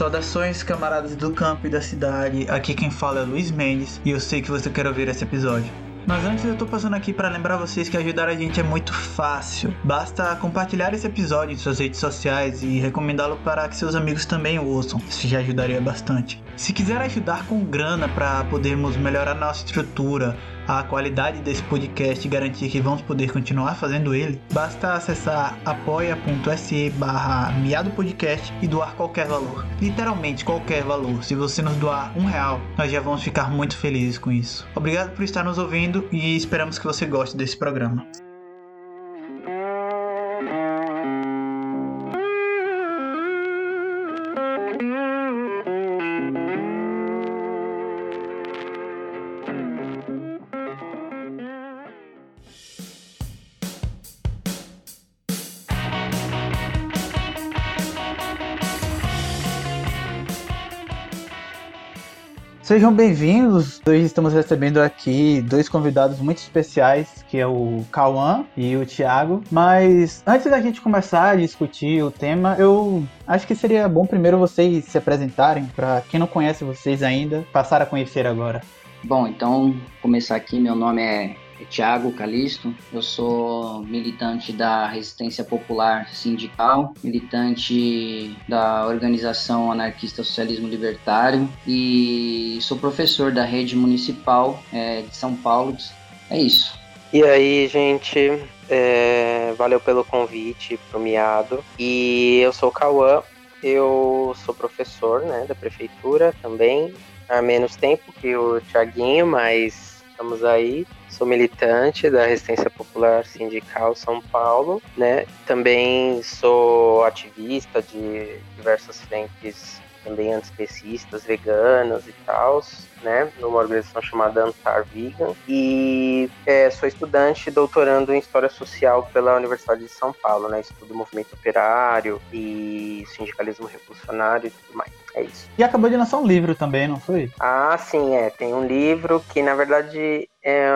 Saudações, camaradas do campo e da cidade. Aqui quem fala é Luiz Mendes e eu sei que você quer ouvir esse episódio. Mas antes eu tô passando aqui para lembrar vocês que ajudar a gente é muito fácil. Basta compartilhar esse episódio em suas redes sociais e recomendá-lo para que seus amigos também ouçam. Isso já ajudaria bastante. Se quiser ajudar com grana para podermos melhorar nossa estrutura, a qualidade desse podcast e garantir que vamos poder continuar fazendo ele, basta acessar apoia.se barra e doar qualquer valor. Literalmente qualquer valor. Se você nos doar um real, nós já vamos ficar muito felizes com isso. Obrigado por estar nos ouvindo e esperamos que você goste desse programa. Sejam bem-vindos. Hoje estamos recebendo aqui dois convidados muito especiais, que é o Cauã e o Thiago. Mas antes da gente começar a discutir o tema, eu acho que seria bom primeiro vocês se apresentarem, para quem não conhece vocês ainda, passar a conhecer agora. Bom, então, começar aqui, meu nome é Tiago Calisto, eu sou militante da Resistência Popular Sindical, militante da organização anarquista Socialismo Libertário e sou professor da rede municipal é, de São Paulo. É isso. E aí, gente, é, valeu pelo convite pro Miado. E eu sou o Cauã, eu sou professor né, da prefeitura também, há menos tempo que o Tiaguinho, mas estamos aí sou militante da Resistência Popular Sindical São Paulo, né? Também sou ativista de diversas frentes também antiespecistas, veganas e tal, né, numa organização chamada Antar Vegan, e é, sou estudante doutorando em História Social pela Universidade de São Paulo, né, estudo movimento operário e sindicalismo revolucionário e tudo mais. É isso. E acabou de lançar um livro também, não foi? Ah, sim, é. Tem um livro que, na verdade, é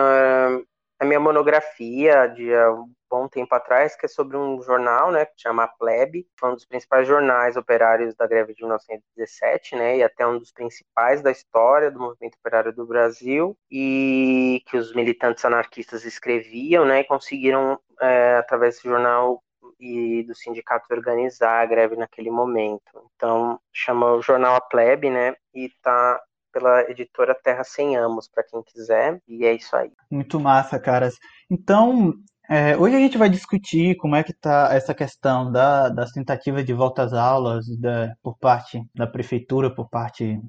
a minha monografia de um bom tempo atrás, que é sobre um jornal, né, que chama Plebe, foi um dos principais jornais operários da greve de 1917, né, e até um dos principais da história do movimento operário do Brasil, e que os militantes anarquistas escreviam, né, e conseguiram, é, através desse jornal, e do sindicato organizar a greve naquele momento. Então, chama o jornal A Plebe, né? E tá pela editora Terra Sem Amos, para quem quiser, e é isso aí. Muito massa, caras. Então, é, hoje a gente vai discutir como é que está essa questão da, das tentativas de volta às aulas da, por parte da prefeitura, por parte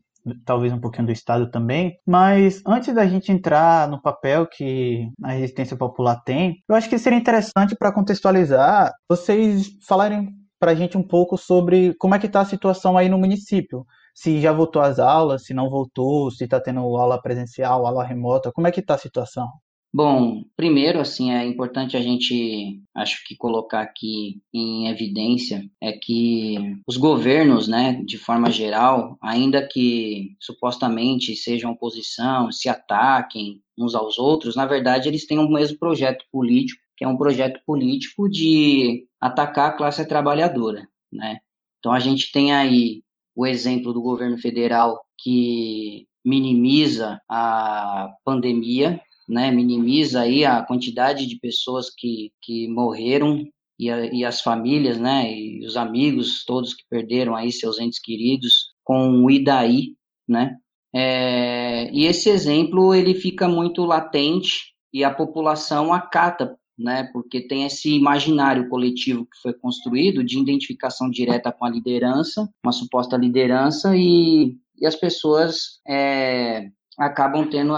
talvez um pouquinho do Estado também, mas antes da gente entrar no papel que a resistência popular tem, eu acho que seria interessante para contextualizar vocês falarem para a gente um pouco sobre como é que está a situação aí no município. Se já voltou às aulas, se não voltou, se está tendo aula presencial, aula remota, como é que está a situação? Bom, primeiro, assim, é importante a gente, acho que colocar aqui em evidência é que os governos, né, de forma geral, ainda que supostamente sejam oposição, se ataquem uns aos outros, na verdade eles têm o mesmo projeto político, que é um projeto político de atacar a classe trabalhadora, né? Então a gente tem aí o exemplo do governo federal que minimiza a pandemia, né, minimiza aí a quantidade de pessoas que, que morreram e, a, e as famílias, né, e os amigos todos que perderam aí seus entes queridos com o Idaí, né, é, e esse exemplo ele fica muito latente e a população acata, né, porque tem esse imaginário coletivo que foi construído de identificação direta com a liderança, uma suposta liderança e, e as pessoas é, acabam tendo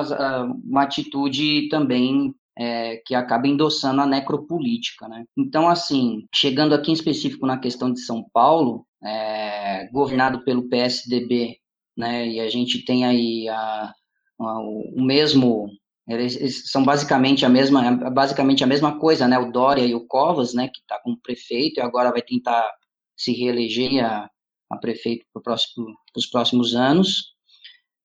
uma atitude também é, que acaba endossando a necropolítica, né? Então, assim, chegando aqui em específico na questão de São Paulo, é, governado pelo PSDB, né? E a gente tem aí a, a, o mesmo eles são basicamente a mesma basicamente a mesma coisa, né? O Dória e o Covas, né? Que está como prefeito e agora vai tentar se reeleger a, a prefeito para próximo, os próximos anos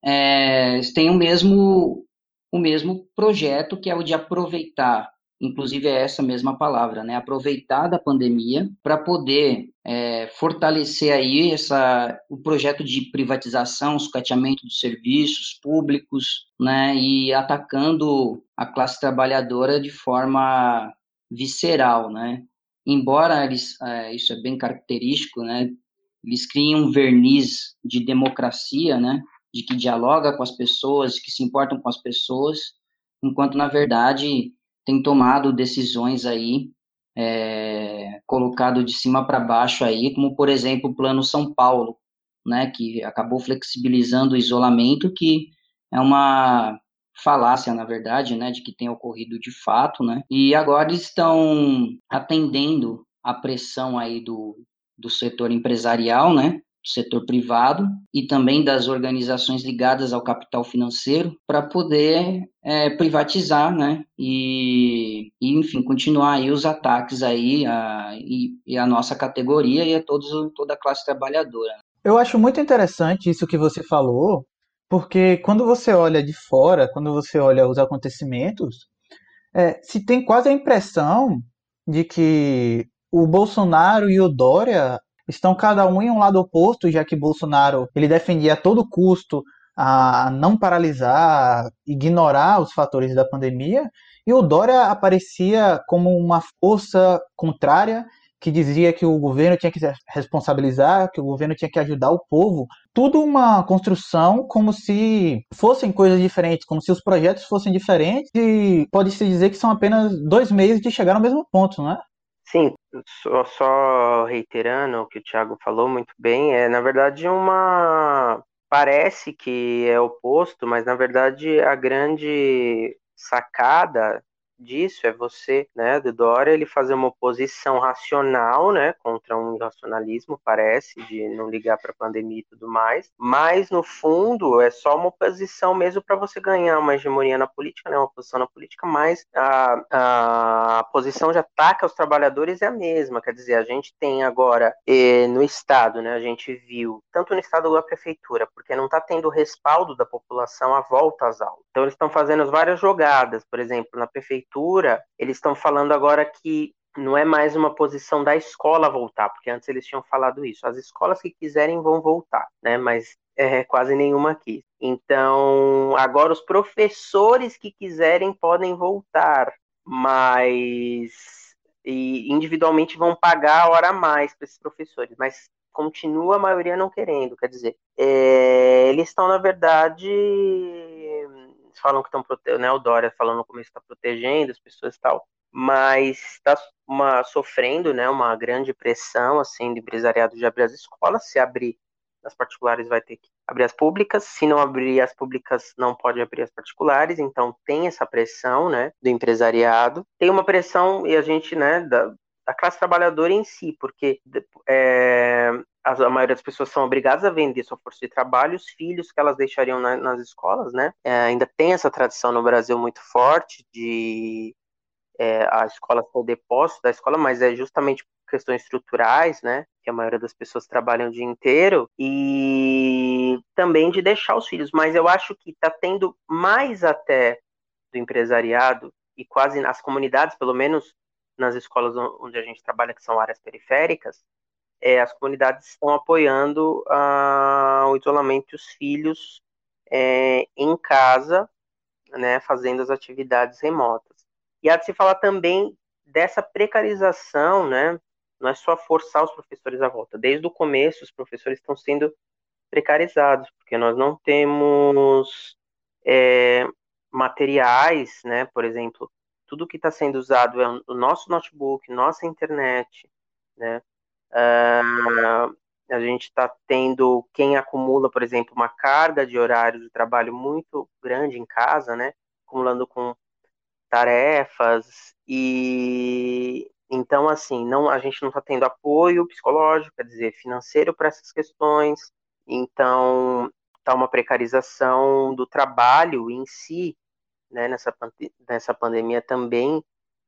é, têm o mesmo, o mesmo projeto, que é o de aproveitar inclusive é essa mesma palavra, né? Aproveitar da pandemia para poder é, fortalecer aí essa, o projeto de privatização, sucateamento dos serviços públicos, né? E atacando a classe trabalhadora de forma visceral, né? Embora eles, é, isso é bem característico, né? Eles criam um verniz de democracia, né? De que dialoga com as pessoas, que se importam com as pessoas, enquanto na verdade tem tomado decisões aí é, colocado de cima para baixo aí, como por exemplo o Plano São Paulo, né, que acabou flexibilizando o isolamento, que é uma falácia, na verdade, né, de que tem ocorrido de fato, né, e agora estão atendendo a pressão aí do, do setor empresarial, né, do setor privado e também das organizações ligadas ao capital financeiro para poder é, privatizar, né, e, e, enfim, continuar aí os ataques aí a, e, e a nossa categoria e a todos, toda a classe trabalhadora. Eu acho muito interessante isso que você falou, porque quando você olha de fora, quando você olha os acontecimentos, é, se tem quase a impressão de que o Bolsonaro e o Dória estão cada um em um lado oposto, já que Bolsonaro ele defendia a todo custo a não paralisar, ignorar os fatores da pandemia, e o Dória aparecia como uma força contrária que dizia que o governo tinha que se responsabilizar, que o governo tinha que ajudar o povo. Tudo uma construção como se fossem coisas diferentes, como se os projetos fossem diferentes, e pode-se dizer que são apenas dois meios de chegar ao mesmo ponto, não é? Sim, só, só reiterando o que o Thiago falou muito bem, é na verdade uma. Parece que é oposto, mas na verdade a grande sacada disso é você, né, do Dória, ele fazer uma oposição racional, né, contra um irracionalismo, parece, de não ligar para a pandemia e tudo mais, mas no fundo é só uma oposição mesmo para você ganhar uma hegemonia na política, né, uma posição na política, mas a, a posição de ataque aos trabalhadores é a mesma, quer dizer, a gente tem agora eh, no Estado, né, a gente viu, tanto no Estado como na Prefeitura, porque não está tendo respaldo da população à volta às aulas. Então eles estão fazendo várias jogadas, por exemplo, na Prefeitura prefeitura, eles estão falando agora que não é mais uma posição da escola voltar, porque antes eles tinham falado isso. As escolas que quiserem vão voltar, né? Mas é, quase nenhuma aqui. Então, agora os professores que quiserem podem voltar, mas e individualmente vão pagar a hora a mais para esses professores, mas continua a maioria não querendo. Quer dizer, é, eles estão, na verdade, falam que estão protegendo, né, o Dória falando no começo está protegendo as pessoas e tal, mas está sofrendo, né, uma grande pressão, assim, do empresariado de abrir as escolas, se abrir as particulares vai ter que abrir as públicas, se não abrir as públicas não pode abrir as particulares, então tem essa pressão, né, do empresariado, tem uma pressão e a gente, né, da, da classe trabalhadora em si, porque é, a maioria das pessoas são obrigadas a vender sua força de trabalho, os filhos que elas deixariam na, nas escolas, né? É, ainda tem essa tradição no Brasil muito forte de é, a escola ser o depósito da escola, mas é justamente questões estruturais, né? Que a maioria das pessoas trabalham o dia inteiro e também de deixar os filhos. Mas eu acho que está tendo mais até do empresariado e quase nas comunidades, pelo menos nas escolas onde a gente trabalha, que são áreas periféricas, é, as comunidades estão apoiando ah, o isolamento dos filhos é, em casa, né, fazendo as atividades remotas. E há de se falar também dessa precarização, né, não é só forçar os professores à volta. Desde o começo, os professores estão sendo precarizados, porque nós não temos é, materiais, né, por exemplo, tudo que está sendo usado é o nosso notebook, nossa internet, né, Uh, a gente está tendo quem acumula, por exemplo, uma carga de horários de trabalho muito grande em casa, né? Acumulando com tarefas e então assim, não a gente não está tendo apoio psicológico, quer dizer, financeiro para essas questões. Então está uma precarização do trabalho em si, né? Nessa nessa pandemia também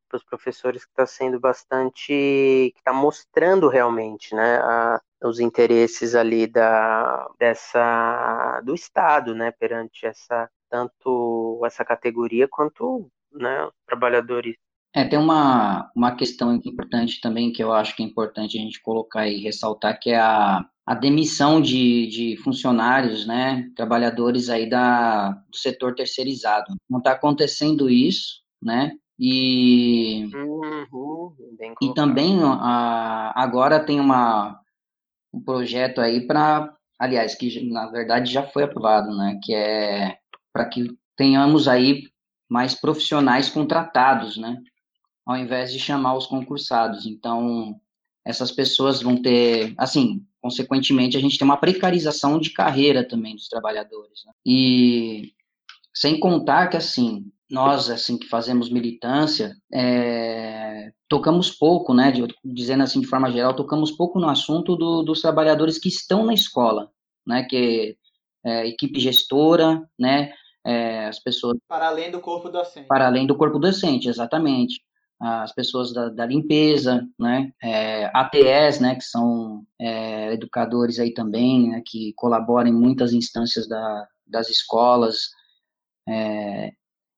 para os professores que está sendo bastante, que está mostrando realmente, né, a, os interesses ali da dessa do Estado, né, perante essa tanto essa categoria quanto, né, trabalhadores É, tem uma, uma questão importante também que eu acho que é importante a gente colocar e ressaltar, que é a, a demissão de, de funcionários, né, trabalhadores aí da, do setor terceirizado. Não está acontecendo isso, né, e, Uhum, e também a, agora tem uma, um projeto aí para, aliás, que na verdade já foi aprovado, né, que é para que tenhamos aí mais profissionais contratados, né, ao invés de chamar os concursados. Então, essas pessoas vão ter, assim, consequentemente, a gente tem uma precarização de carreira também dos trabalhadores. Né? E sem contar que, assim, nós, assim, que fazemos militância, é, tocamos pouco, né, de, dizendo assim de forma geral, tocamos pouco no assunto do, dos trabalhadores que estão na escola, né, que é, equipe gestora, né, é, as pessoas Para além do corpo docente. para além do corpo docente, exatamente. As pessoas da, da limpeza, né, é, ATS, né, que são é, educadores aí também, né, que colaboram em muitas instâncias da, das escolas, é,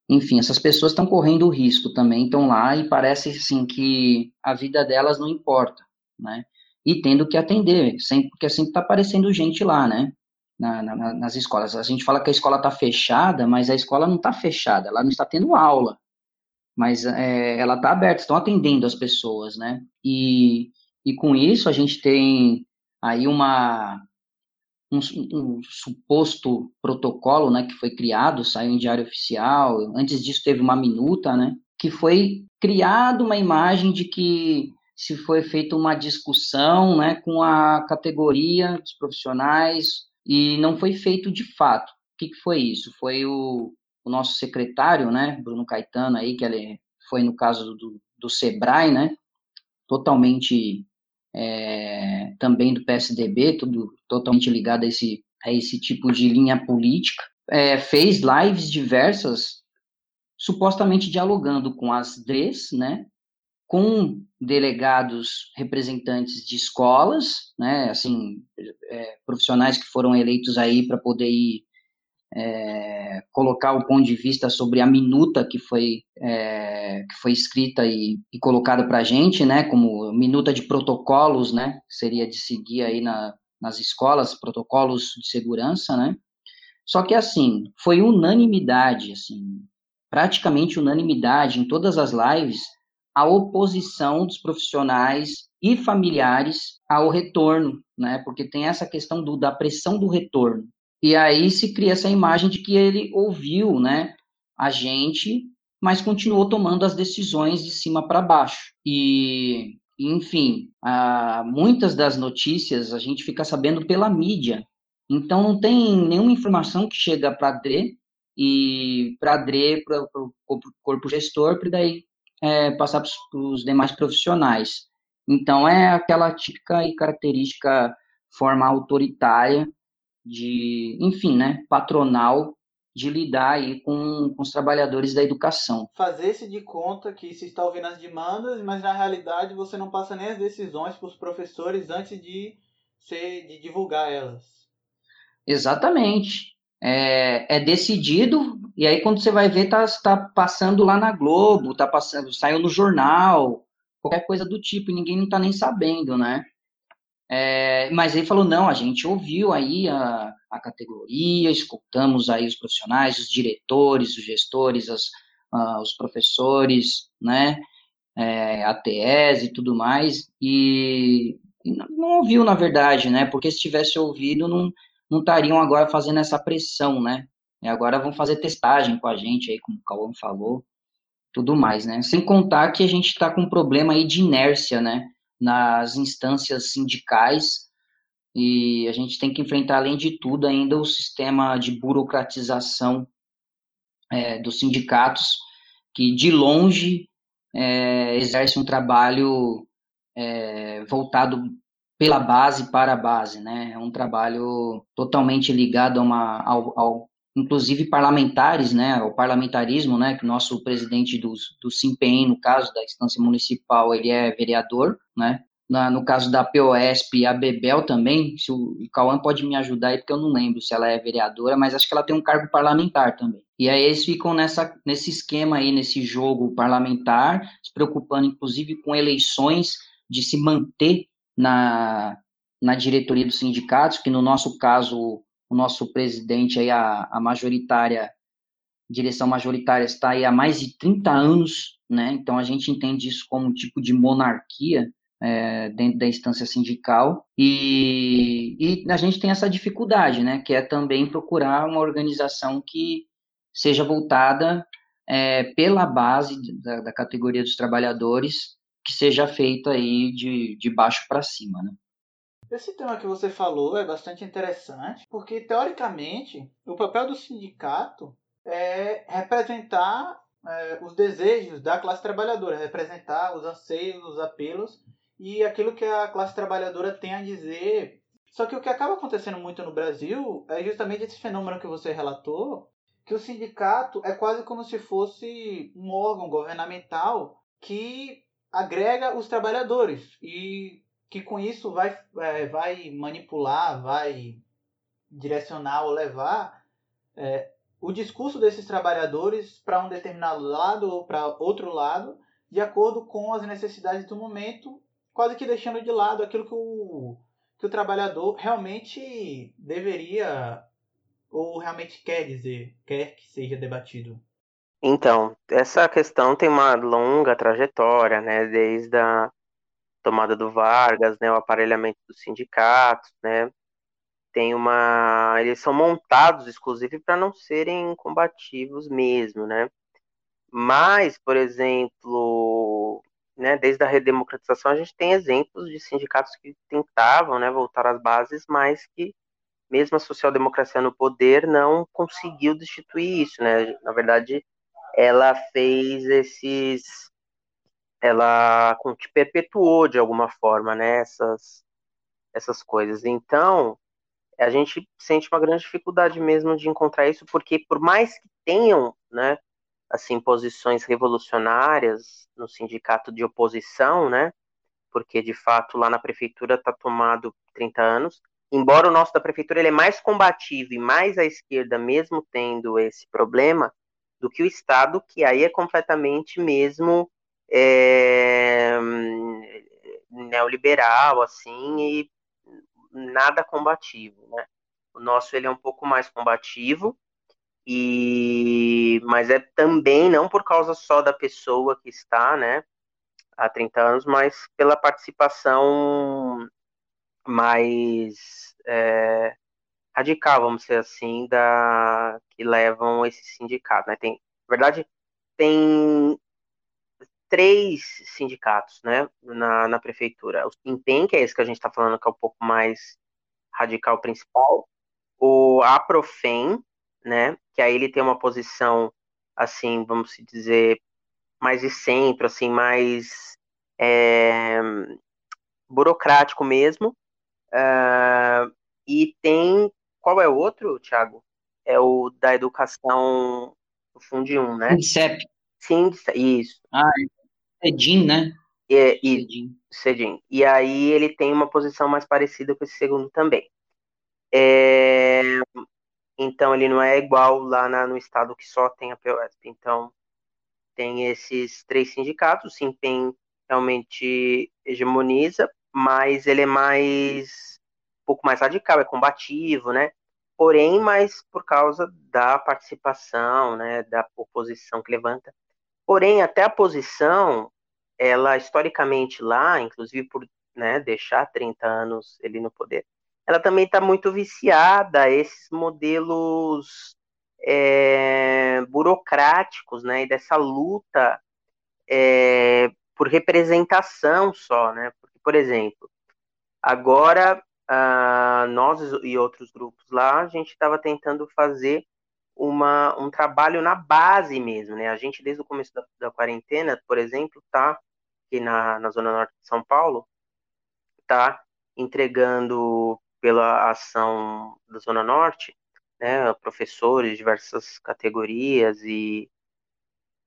enfim, essas pessoas estão correndo risco também, estão lá e parece, assim, que a vida delas não importa, né, e tendo que atender, sempre, porque sempre está aparecendo gente lá, né, na, na, nas escolas. A gente fala que a escola está fechada, mas a escola não está fechada, ela não está tendo aula, mas é, ela está aberta, estão atendendo as pessoas, né? E, e com isso a gente tem aí uma um, um, suposto protocolo, né, que foi criado, saiu em diário oficial. Antes disso teve uma minuta, né, que foi criado uma imagem de que se foi feita uma discussão, né, com a categoria dos profissionais e não foi feito de fato. O que, que foi isso? Foi o, o nosso secretário, né, Bruno Caetano aí, que ele foi no caso do, do Sebrae, né, totalmente é, também do PSDB, tudo totalmente ligado a esse, a esse tipo de linha política, é, fez lives diversas, supostamente dialogando com as DREs, né, com delegados representantes de escolas, né, assim, é, profissionais que foram eleitos aí para poder ir é, colocar o ponto de vista sobre a minuta que foi, é, que foi escrita e, e colocada para a gente, né, como minuta de protocolos, né, seria de seguir aí na, nas escolas, protocolos de segurança, né, só que assim, foi unanimidade, assim, praticamente unanimidade em todas as lives, a oposição dos profissionais e familiares ao retorno, né, porque tem essa questão do, da pressão do retorno, e aí se cria essa imagem de que ele ouviu, né, a gente, mas continuou tomando as decisões de cima para baixo. E, enfim, a, muitas das notícias a gente fica sabendo pela mídia. Então não tem nenhuma informação que chega para a DRE e para DRE, para o corpo gestor, para daí é, passar para os demais profissionais. Então é aquela típica e característica forma autoritária de, enfim, né, patronal de lidar aí com, com os trabalhadores da educação. Fazer-se de conta que se está ouvindo as demandas, mas na realidade você não passa nem as decisões para os professores antes de, ser, de divulgar elas. Exatamente. É, é, decidido, e aí quando você vai ver, tá, tá passando lá na Globo, tá passando, saiu no jornal, qualquer coisa do tipo, e ninguém não tá nem sabendo, né? É, mas ele falou, não, a gente ouviu aí a, a categoria, escutamos aí os profissionais, os diretores, os gestores, as, uh, os professores, né, é, ATS e tudo mais, e, e, não ouviu, na verdade, né, porque se tivesse ouvido, não, não estariam agora fazendo essa pressão, né, e agora vão fazer testagem com a gente aí, como o Cauã falou, tudo mais, né, sem contar que a gente está com um problema aí de inércia, né, nas instâncias sindicais e a gente tem que enfrentar, além de tudo, ainda o sistema de burocratização é, dos sindicatos, que de longe é, exerce um trabalho é, voltado pela base para a base, né? É um trabalho totalmente ligado a uma, ao, ao inclusive parlamentares, né, o parlamentarismo, né, que o nosso presidente do, do SIMPEM, no caso da instância municipal, ele é vereador, né, na, no caso da POSP a Bebel também, se o, o Cauã pode me ajudar aí, porque eu não lembro se ela é vereadora, mas acho que ela tem um cargo parlamentar também. E aí eles ficam nessa, nesse esquema aí, nesse jogo parlamentar, se preocupando inclusive com eleições, de se manter na, na diretoria dos sindicatos, que no nosso caso, o nosso presidente aí, a, a majoritária, direção majoritária está aí há mais de 30 anos, né? Então a gente entende isso como um tipo de monarquia, é, dentro da instância sindical e, e, a gente tem essa dificuldade, né, que é também procurar uma organização que seja voltada é, pela base da, da, categoria dos trabalhadores, que seja feita aí de, de baixo para cima, né. Esse tema que você falou é bastante interessante, porque teoricamente o papel do sindicato é representar é, os desejos da classe trabalhadora, representar os anseios, os apelos e aquilo que a classe trabalhadora tem a dizer. Só que o que acaba acontecendo muito no Brasil é justamente esse fenômeno que você relatou, que o sindicato é quase como se fosse um órgão governamental que agrega os trabalhadores e que com isso vai, é, vai manipular, vai direcionar ou levar é, o discurso desses trabalhadores para um determinado lado ou para outro lado, de acordo com as necessidades do momento quase que deixando de lado aquilo que o, que o trabalhador realmente deveria ou realmente quer dizer, quer que seja debatido. Então, essa questão tem uma longa trajetória, né, desde a tomada do Vargas, né, o aparelhamento dos sindicatos, né, tem uma, eles são montados exclusive para não serem combativos mesmo, né, mas, por exemplo, né, desde a redemocratização, a gente tem exemplos de sindicatos que tentavam né, voltar às bases, mas que, mesmo a social-democracia no poder, não conseguiu destituir isso. Né? Na verdade, ela fez esses. Ela perpetuou, de alguma forma, né, essas, essas coisas. Então, a gente sente uma grande dificuldade mesmo de encontrar isso, porque, por mais que tenham né, assim posições revolucionárias no sindicato de oposição, né? Porque de fato lá na prefeitura está tomado 30 anos. Embora o nosso da prefeitura ele é mais combativo e mais à esquerda, mesmo tendo esse problema, do que o Estado, que aí é completamente mesmo é, neoliberal, assim, e nada combativo, né? O nosso ele é um pouco mais combativo, e mas é também não por causa só da pessoa que está, né, há 30 anos, mas pela participação mais é, radical, vamos dizer assim, da que levam esse sindicato, né? Tem, na verdade, tem três sindicatos, né, na, na prefeitura. O Impem, que é esse que a gente está falando, que é um pouco mais radical principal, o Aprofem, né? Que aí ele tem uma posição, assim, vamos dizer, mais de centro, assim, mais é, burocrático mesmo. Uh, e tem. Qual é o outro, Thiago? É o da educação do Fundo 1, né? Sim, isso. Ah, Cedim, né? É, e, Cedim. E aí ele tem uma posição mais parecida com esse segundo também. É, então ele não é igual lá na, no estado que só tem a POSP. Então tem esses três sindicatos, o Simpem realmente hegemoniza, mas ele é mais um pouco mais radical, é combativo, né? Porém, mais por causa da participação, né, da oposição que levanta. Porém, até a posição, ela historicamente lá, inclusive por né, deixar 30 anos ele no poder, ela também está muito viciada a esses modelos é, burocráticos, né, e dessa luta é, por representação só, né, porque, por exemplo, agora uh, nós e outros grupos lá, a gente estava tentando fazer uma, um trabalho na base mesmo, né, a gente desde o começo da, da quarentena, por exemplo, tá aqui na, na zona norte de São Paulo, tá entregando pela ação da Zona Norte, né, professores de diversas categorias e,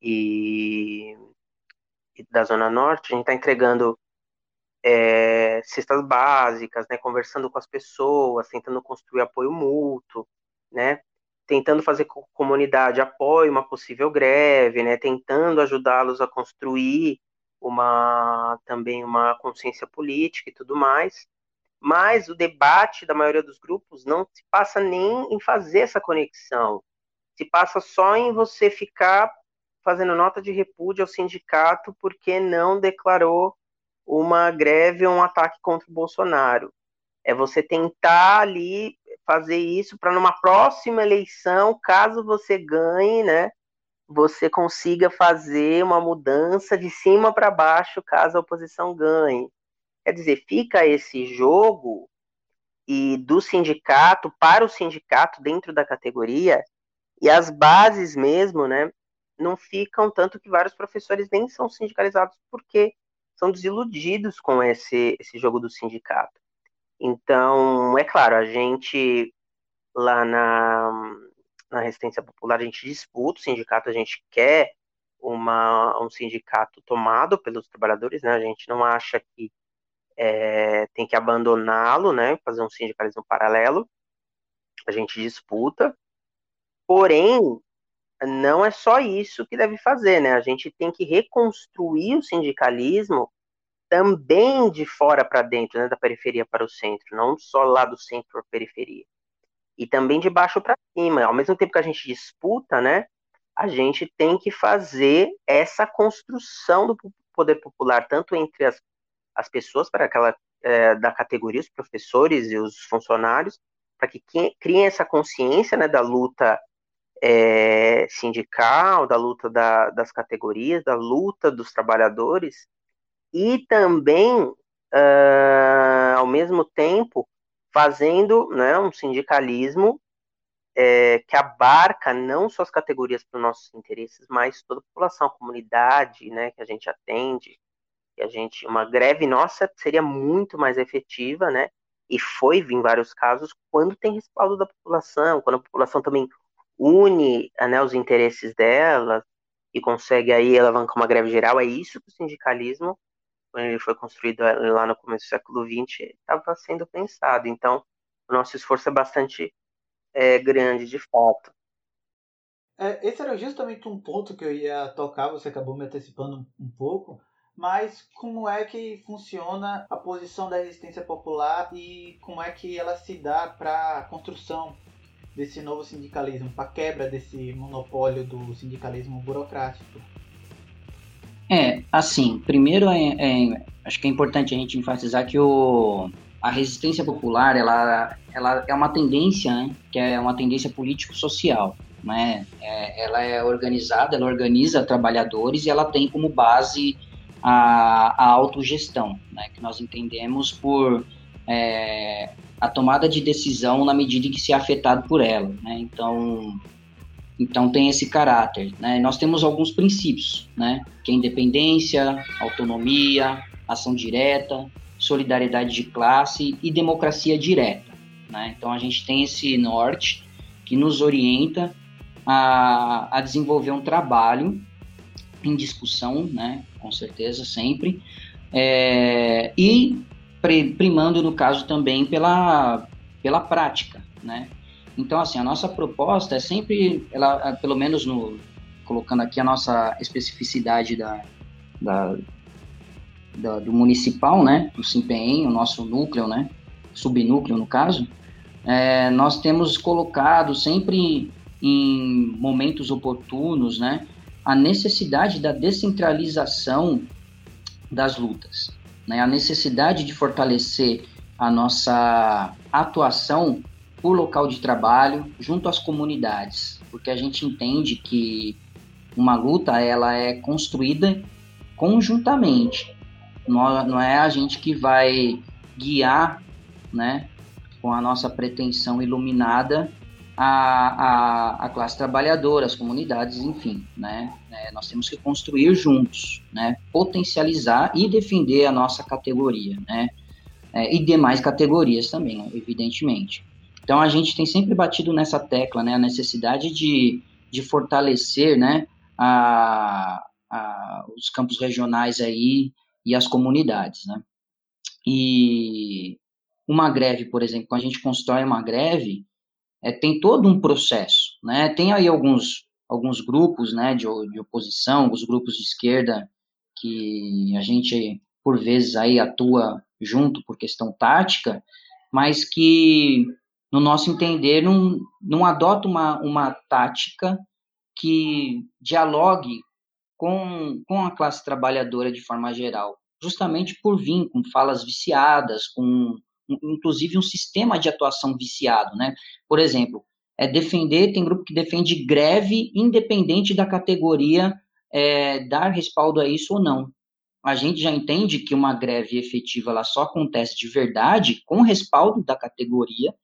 e, e da Zona Norte, a gente está entregando é, cestas básicas, né, conversando com as pessoas, tentando construir apoio mútuo, né, tentando fazer com a comunidade apoie uma possível greve, né, tentando ajudá-los a construir uma também uma consciência política e tudo mais. Mas o debate da maioria dos grupos não se passa nem em fazer essa conexão, se passa só em você ficar fazendo nota de repúdio ao sindicato porque não declarou uma greve ou um ataque contra o Bolsonaro. É você tentar ali fazer isso para numa próxima eleição, caso você ganhe, né, você consiga fazer uma mudança de cima para baixo caso a oposição ganhe. Quer dizer, fica esse jogo e do sindicato para o sindicato dentro da categoria e as bases mesmo, né, não ficam tanto que vários professores nem são sindicalizados porque são desiludidos com esse, esse jogo do sindicato. Então, é claro, a gente lá na, na resistência popular, a gente disputa o sindicato, a gente quer uma, um sindicato tomado pelos trabalhadores, né? A gente não acha que é, tem que abandoná-lo, né? Fazer um sindicalismo paralelo. A gente disputa. Porém, não é só isso que deve fazer, né? A gente tem que reconstruir o sindicalismo também de fora para dentro, né, da periferia para o centro, não só lá do centro para a periferia. E também de baixo para cima. Ao mesmo tempo que a gente disputa, né, a gente tem que fazer essa construção do poder popular, tanto entre as, as pessoas para aquela é, da categoria, os professores e os funcionários, para que criem essa consciência né, da luta é, sindical, da luta da, das categorias, da luta dos trabalhadores, e também, uh, ao mesmo tempo, fazendo né, um sindicalismo é, que abarca não só as categorias para os nossos interesses, mas toda a população, a comunidade né, que a gente atende, que a gente, uma greve nossa seria muito mais efetiva, né? E foi em vários casos quando tem respaldo da população, quando a população também une né, os interesses dela e consegue aí alavancar uma greve geral, é isso que o sindicalismo, quando ele foi construído lá no começo do século XX, estava sendo pensado. Então, o nosso esforço é bastante é, grande, de fato. É, esse era justamente um ponto que eu ia tocar, você acabou me antecipando um pouco, mas como é que funciona a posição da resistência popular e como é que ela se dá para a construção desse novo sindicalismo, para a quebra desse monopólio do sindicalismo burocrático? É, assim, primeiro é, é, acho que é importante a gente enfatizar que o, a resistência popular ela, ela é uma tendência, né, que é uma tendência político-social. Né? É, ela é organizada, ela organiza trabalhadores e ela tem como base a, a autogestão, né, que nós entendemos por é, a tomada de decisão na medida em que se é afetado por ela. Né? Então, então tem esse caráter. Né? Nós temos alguns princípios, né? que é independência, autonomia, ação direta, solidariedade de classe e democracia direta. Né? Então a gente tem esse norte que nos orienta a, a desenvolver um trabalho em discussão, né? com certeza, sempre, é, e primando, no caso, também pela, pela prática, né? Então, assim, a nossa proposta é sempre, ela, pelo menos no, colocando aqui a nossa especificidade da, da, da do municipal, né, do SIMPEM, o nosso núcleo, né, subnúcleo no caso, é, nós temos colocado sempre em momentos oportunos, né, a necessidade da descentralização das lutas né, a necessidade de fortalecer a nossa atuação por local de trabalho junto às comunidades, porque a gente entende que uma luta ela é construída conjuntamente. Não, não é a gente que vai guiar, né, com a nossa pretensão iluminada a, a, a classe trabalhadora, as comunidades, enfim, né? É, nós temos que construir juntos, né? Potencializar e defender a nossa categoria, né? É, e demais categorias também, evidentemente. Então a gente tem sempre batido nessa tecla, né? A necessidade de, de fortalecer, né? A, a, os campos regionais aí e as comunidades, né? E uma greve, por exemplo, quando a gente constrói uma greve, é, tem todo um processo, né? Tem aí alguns, alguns grupos, né, de, de oposição, os grupos de esquerda que a gente, por vezes, aí atua junto por questão tática, mas que, no nosso entender, não, não adota uma, uma tática que dialogue com, com a classe trabalhadora de forma geral, justamente por vir com falas viciadas, com inclusive um sistema de atuação viciado, né? Por exemplo, é defender, tem grupo que defende greve independente da categoria é, dar respaldo a isso ou não. A gente já entende que uma greve efetiva ela só acontece de verdade com respaldo da categoria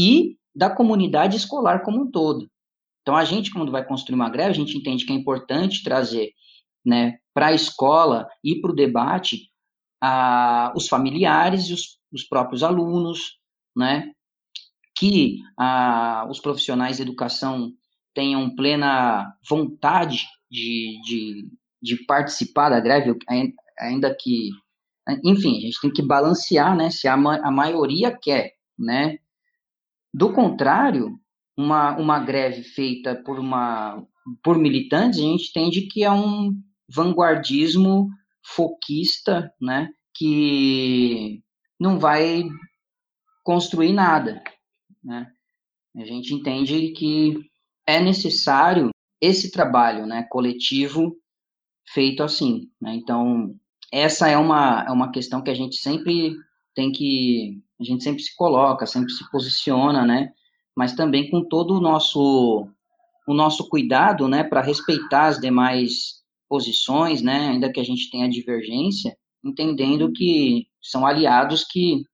e da comunidade escolar como um todo. Então, a gente, quando vai construir uma greve, a gente entende que é importante trazer né, para a escola e para o debate a, os familiares e os, os próprios alunos, né, que a, os profissionais de educação tenham plena vontade de, de, de participar da greve, ainda que, enfim, a gente tem que balancear, né, se a, a maioria quer, né, do contrário, uma, uma greve feita por uma por militantes, a gente entende que é um vanguardismo foquista, né, que não vai construir nada, né? A gente entende que é necessário esse trabalho, né, coletivo feito assim, né? Então, essa é uma, é uma questão que a gente sempre tem que, a gente sempre se coloca, sempre se posiciona, né? Mas também com todo o nosso, o nosso cuidado, né, para respeitar as demais posições, né, ainda que a gente tenha divergência, entendendo que são aliados que,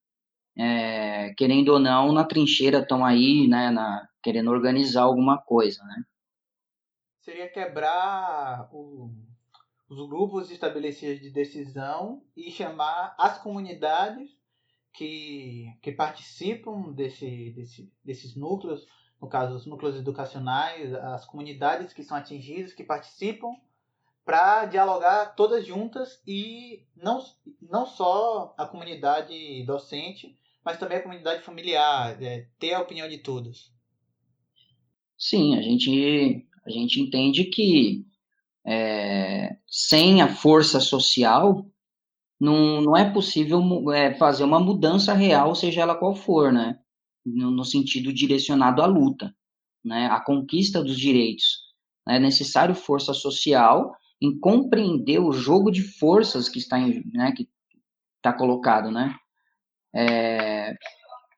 é, querendo ou não, na trincheira estão aí, né, na, querendo organizar alguma coisa, né? Seria quebrar o, os grupos estabelecidos de decisão e chamar as comunidades que, que participam desse, desse, desses núcleos, no caso, os núcleos educacionais, as comunidades que são atingidas, que participam, para dialogar todas juntas e não, não só a comunidade docente, mas também a comunidade familiar, é, ter a opinião de todos. Sim, a gente, a gente entende que é, sem a força social, não, não é possível é, fazer uma mudança real, seja ela qual for, né? No, no, sentido direcionado à luta, né? A conquista dos direitos. É necessário força social em compreender o jogo de forças que está, em, né, que está colocado, né? É,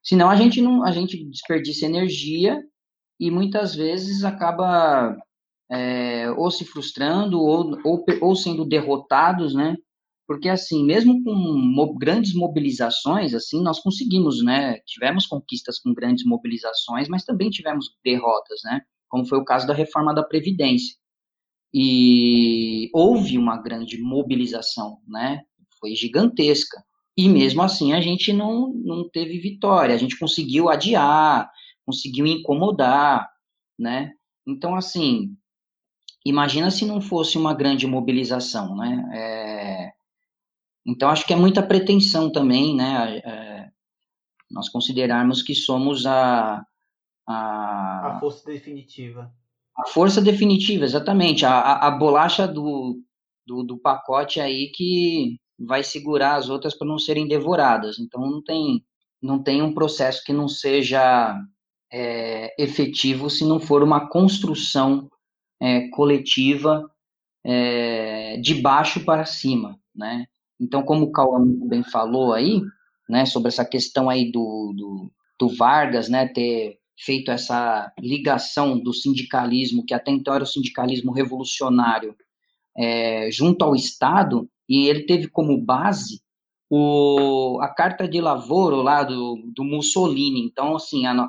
senão a gente não, a gente desperdiça energia e muitas vezes acaba é, ou se frustrando ou, ou, ou sendo derrotados, né? Porque assim, mesmo com mo grandes mobilizações, assim, nós conseguimos, né? Tivemos conquistas com grandes mobilizações, mas também tivemos derrotas, né? Como foi o caso da reforma da previdência. E houve uma grande mobilização, né? Foi gigantesca. E mesmo assim a gente não, não teve vitória. A gente conseguiu adiar, conseguiu incomodar, né? Então, assim, imagina se não fosse uma grande mobilização, né? É, então, acho que é muita pretensão também, né? É, nós considerarmos que somos a, a... A força definitiva. A força definitiva, exatamente. A, a, a bolacha do, do, do, pacote aí que vai segurar as outras para não serem devoradas. Então, não tem, não tem um processo que não seja é, efetivo se não for uma construção é, coletiva é, de baixo para cima, né? Então, como o Cauã bem falou aí, né, sobre essa questão aí do, do, do Vargas, né, ter feito essa ligação do sindicalismo, que até então era o sindicalismo revolucionário, é, junto ao Estado, e ele teve como base o, a carta de lavoro lá do, do Mussolini. Então, assim, a,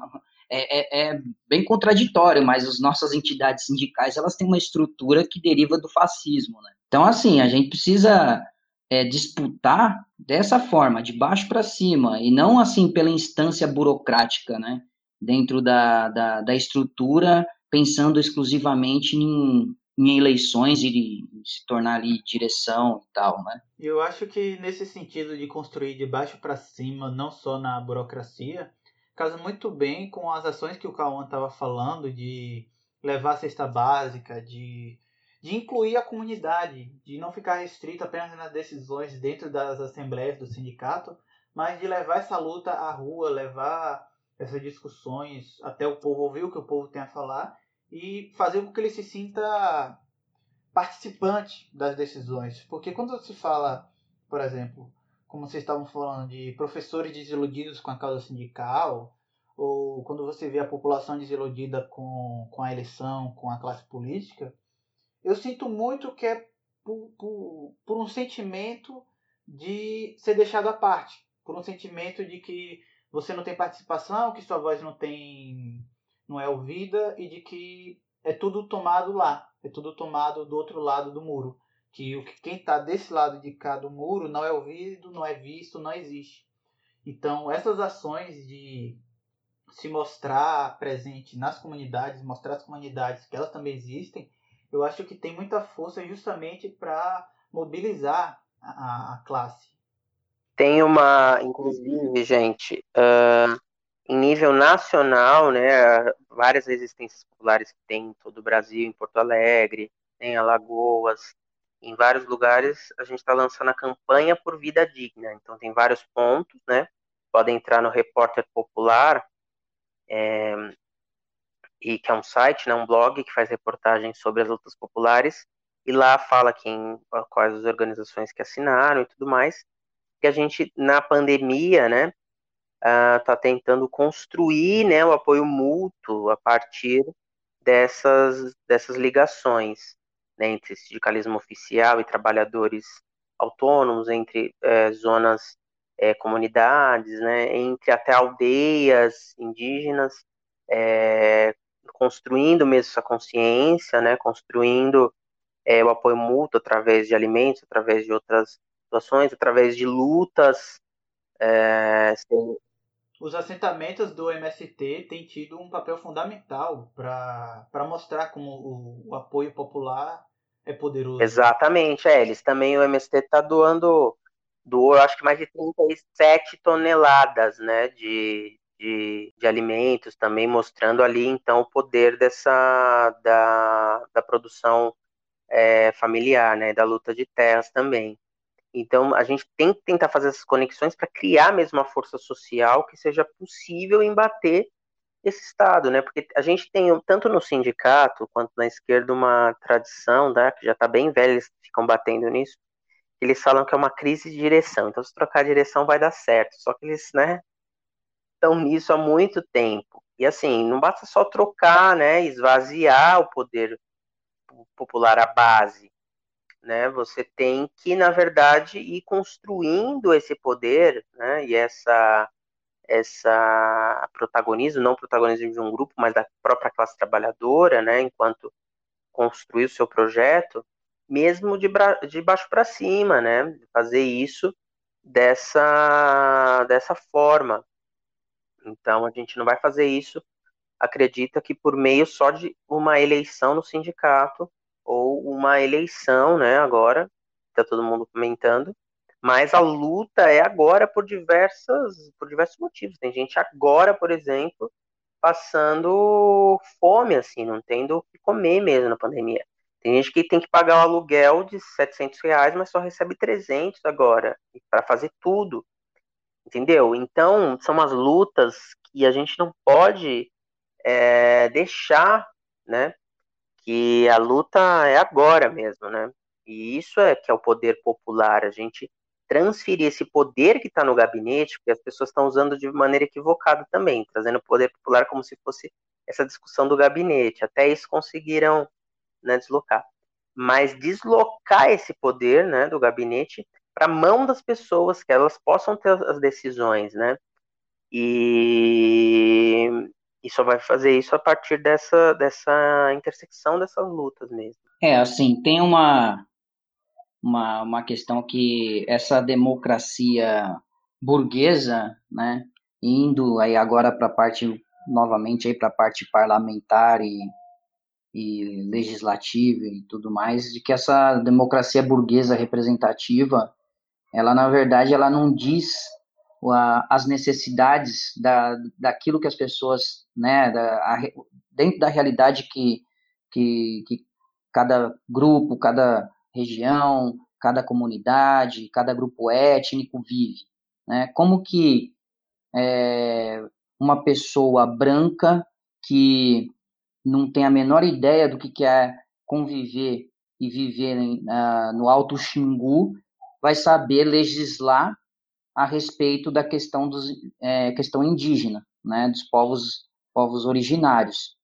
é, é, é, bem contraditório, mas as nossas entidades sindicais elas têm uma estrutura que deriva do fascismo, né? Então, assim, a gente precisa é, disputar dessa forma, de baixo para cima, e não assim pela instância burocrática, né? Dentro da, da, da estrutura, pensando exclusivamente em, em eleições e se tornar ali direção e tal, né? Eu acho que nesse sentido de construir de baixo para cima, não só na burocracia, casa muito bem com as ações que o Cauã estava falando de levar a cesta básica, de, de incluir a comunidade, de não ficar restrito apenas nas decisões dentro das assembleias do sindicato, mas de levar essa luta à rua, levar essas discussões até o povo ouvir o que o povo tem a falar e fazer com que ele se sinta participante das decisões. Porque quando se fala, por exemplo, como vocês estavam falando, de professores desiludidos com a causa sindical, ou quando você vê a população desiludida com, com a eleição, com a classe política, eu sinto muito que é por, por, por um sentimento de ser deixado à parte, por um sentimento de que você não tem participação, que sua voz não tem não é ouvida e de que é tudo tomado lá, é tudo tomado do outro lado do muro, que o que quem está desse lado de cá do muro não é ouvido, não é visto, não existe. Então essas ações de se mostrar presente nas comunidades, mostrar às comunidades que elas também existem, eu acho que tem muita força justamente para mobilizar a, a, classe. Tem uma, inclusive, gente, uh, em nível nacional, né, várias resistências populares que tem em todo o Brasil, em Porto Alegre, em Alagoas, em vários lugares, a gente está lançando a campanha por vida digna. Então tem vários pontos, né? Podem entrar no Repórter Popular, é, e que é um site, né, um blog que faz reportagens sobre as lutas populares, e lá fala quem, quais as organizações que assinaram e tudo mais. Que a gente na pandemia, né, está ah, tentando construir né, o apoio mútuo a partir dessas, dessas ligações né, entre sindicalismo oficial e trabalhadores autônomos, entre é, zonas, é, comunidades, né, entre até aldeias indígenas, é, construindo mesmo essa consciência, né, construindo o apoio mútuo através de alimentos, através de outras situações, através de lutas é, os assentamentos do MST têm tido um papel fundamental para mostrar como o, o, apoio popular é poderoso. Exatamente, é, eles também, o MST está doando, doou, acho que mais de 37 toneladas, né, de, de, de, alimentos, também mostrando ali, então, o poder dessa, da, da produção é, familiar, né, da luta de terras também. Então, a gente tem que tentar fazer essas conexões para criar mesmo uma força social que seja possível embater esse Estado, né? Porque a gente tem, tanto no sindicato quanto na esquerda, uma tradição, né, que já está bem velha, eles ficam batendo nisso, eles falam que é uma crise de direção. Então, se trocar a direção, vai dar certo. Só que eles, né, estão nisso há muito tempo. E assim, não basta só trocar, né, esvaziar o poder popular à base né? Você tem que, na verdade, ir construindo esse poder, né? E essa essa protagonismo, não protagonismo de um grupo, mas da própria classe trabalhadora, né? Enquanto construir o seu projeto, mesmo de, de baixo para cima, né? Fazer isso dessa dessa forma. Então a gente não vai fazer isso acredita que por meio só de uma eleição no sindicato ou uma eleição, né, agora, está todo mundo comentando, mas a luta é agora por diversas por diversos motivos. Tem gente agora, por exemplo, passando fome, assim, não tendo o que comer mesmo na pandemia. Tem gente que tem que pagar o aluguel de 700 reais, mas só recebe 300 agora, para fazer tudo, entendeu? Então, são umas lutas que a gente não pode é, deixar, né, que a luta é agora mesmo, né? E isso é que é o poder popular, a gente transferir esse poder que está no gabinete, porque as pessoas estão usando de maneira equivocada também, trazendo o poder popular como se fosse essa discussão do gabinete. Até isso conseguiram né, deslocar. Mas deslocar esse poder né, do gabinete para a mão das pessoas, que elas possam ter as decisões, né? E, e só vai fazer isso a partir dessa, dessa intersecção dessas lutas mesmo. É, assim, tem uma, uma, uma questão que essa democracia burguesa, né, indo aí agora para a parte, novamente aí para a parte parlamentar e e legislativa e tudo mais, de que essa democracia burguesa representativa, ela na verdade ela não diz as necessidades da, daquilo que as pessoas, né, da, a, dentro da realidade que, que, que cada grupo, cada região, cada comunidade, cada grupo étnico vive, né? Como que é, uma pessoa branca que não tem a menor ideia do que é conviver e viver uh, no Alto Xingu vai saber legislar a respeito da questão dos é, questão indígena, né, dos povos povos originários.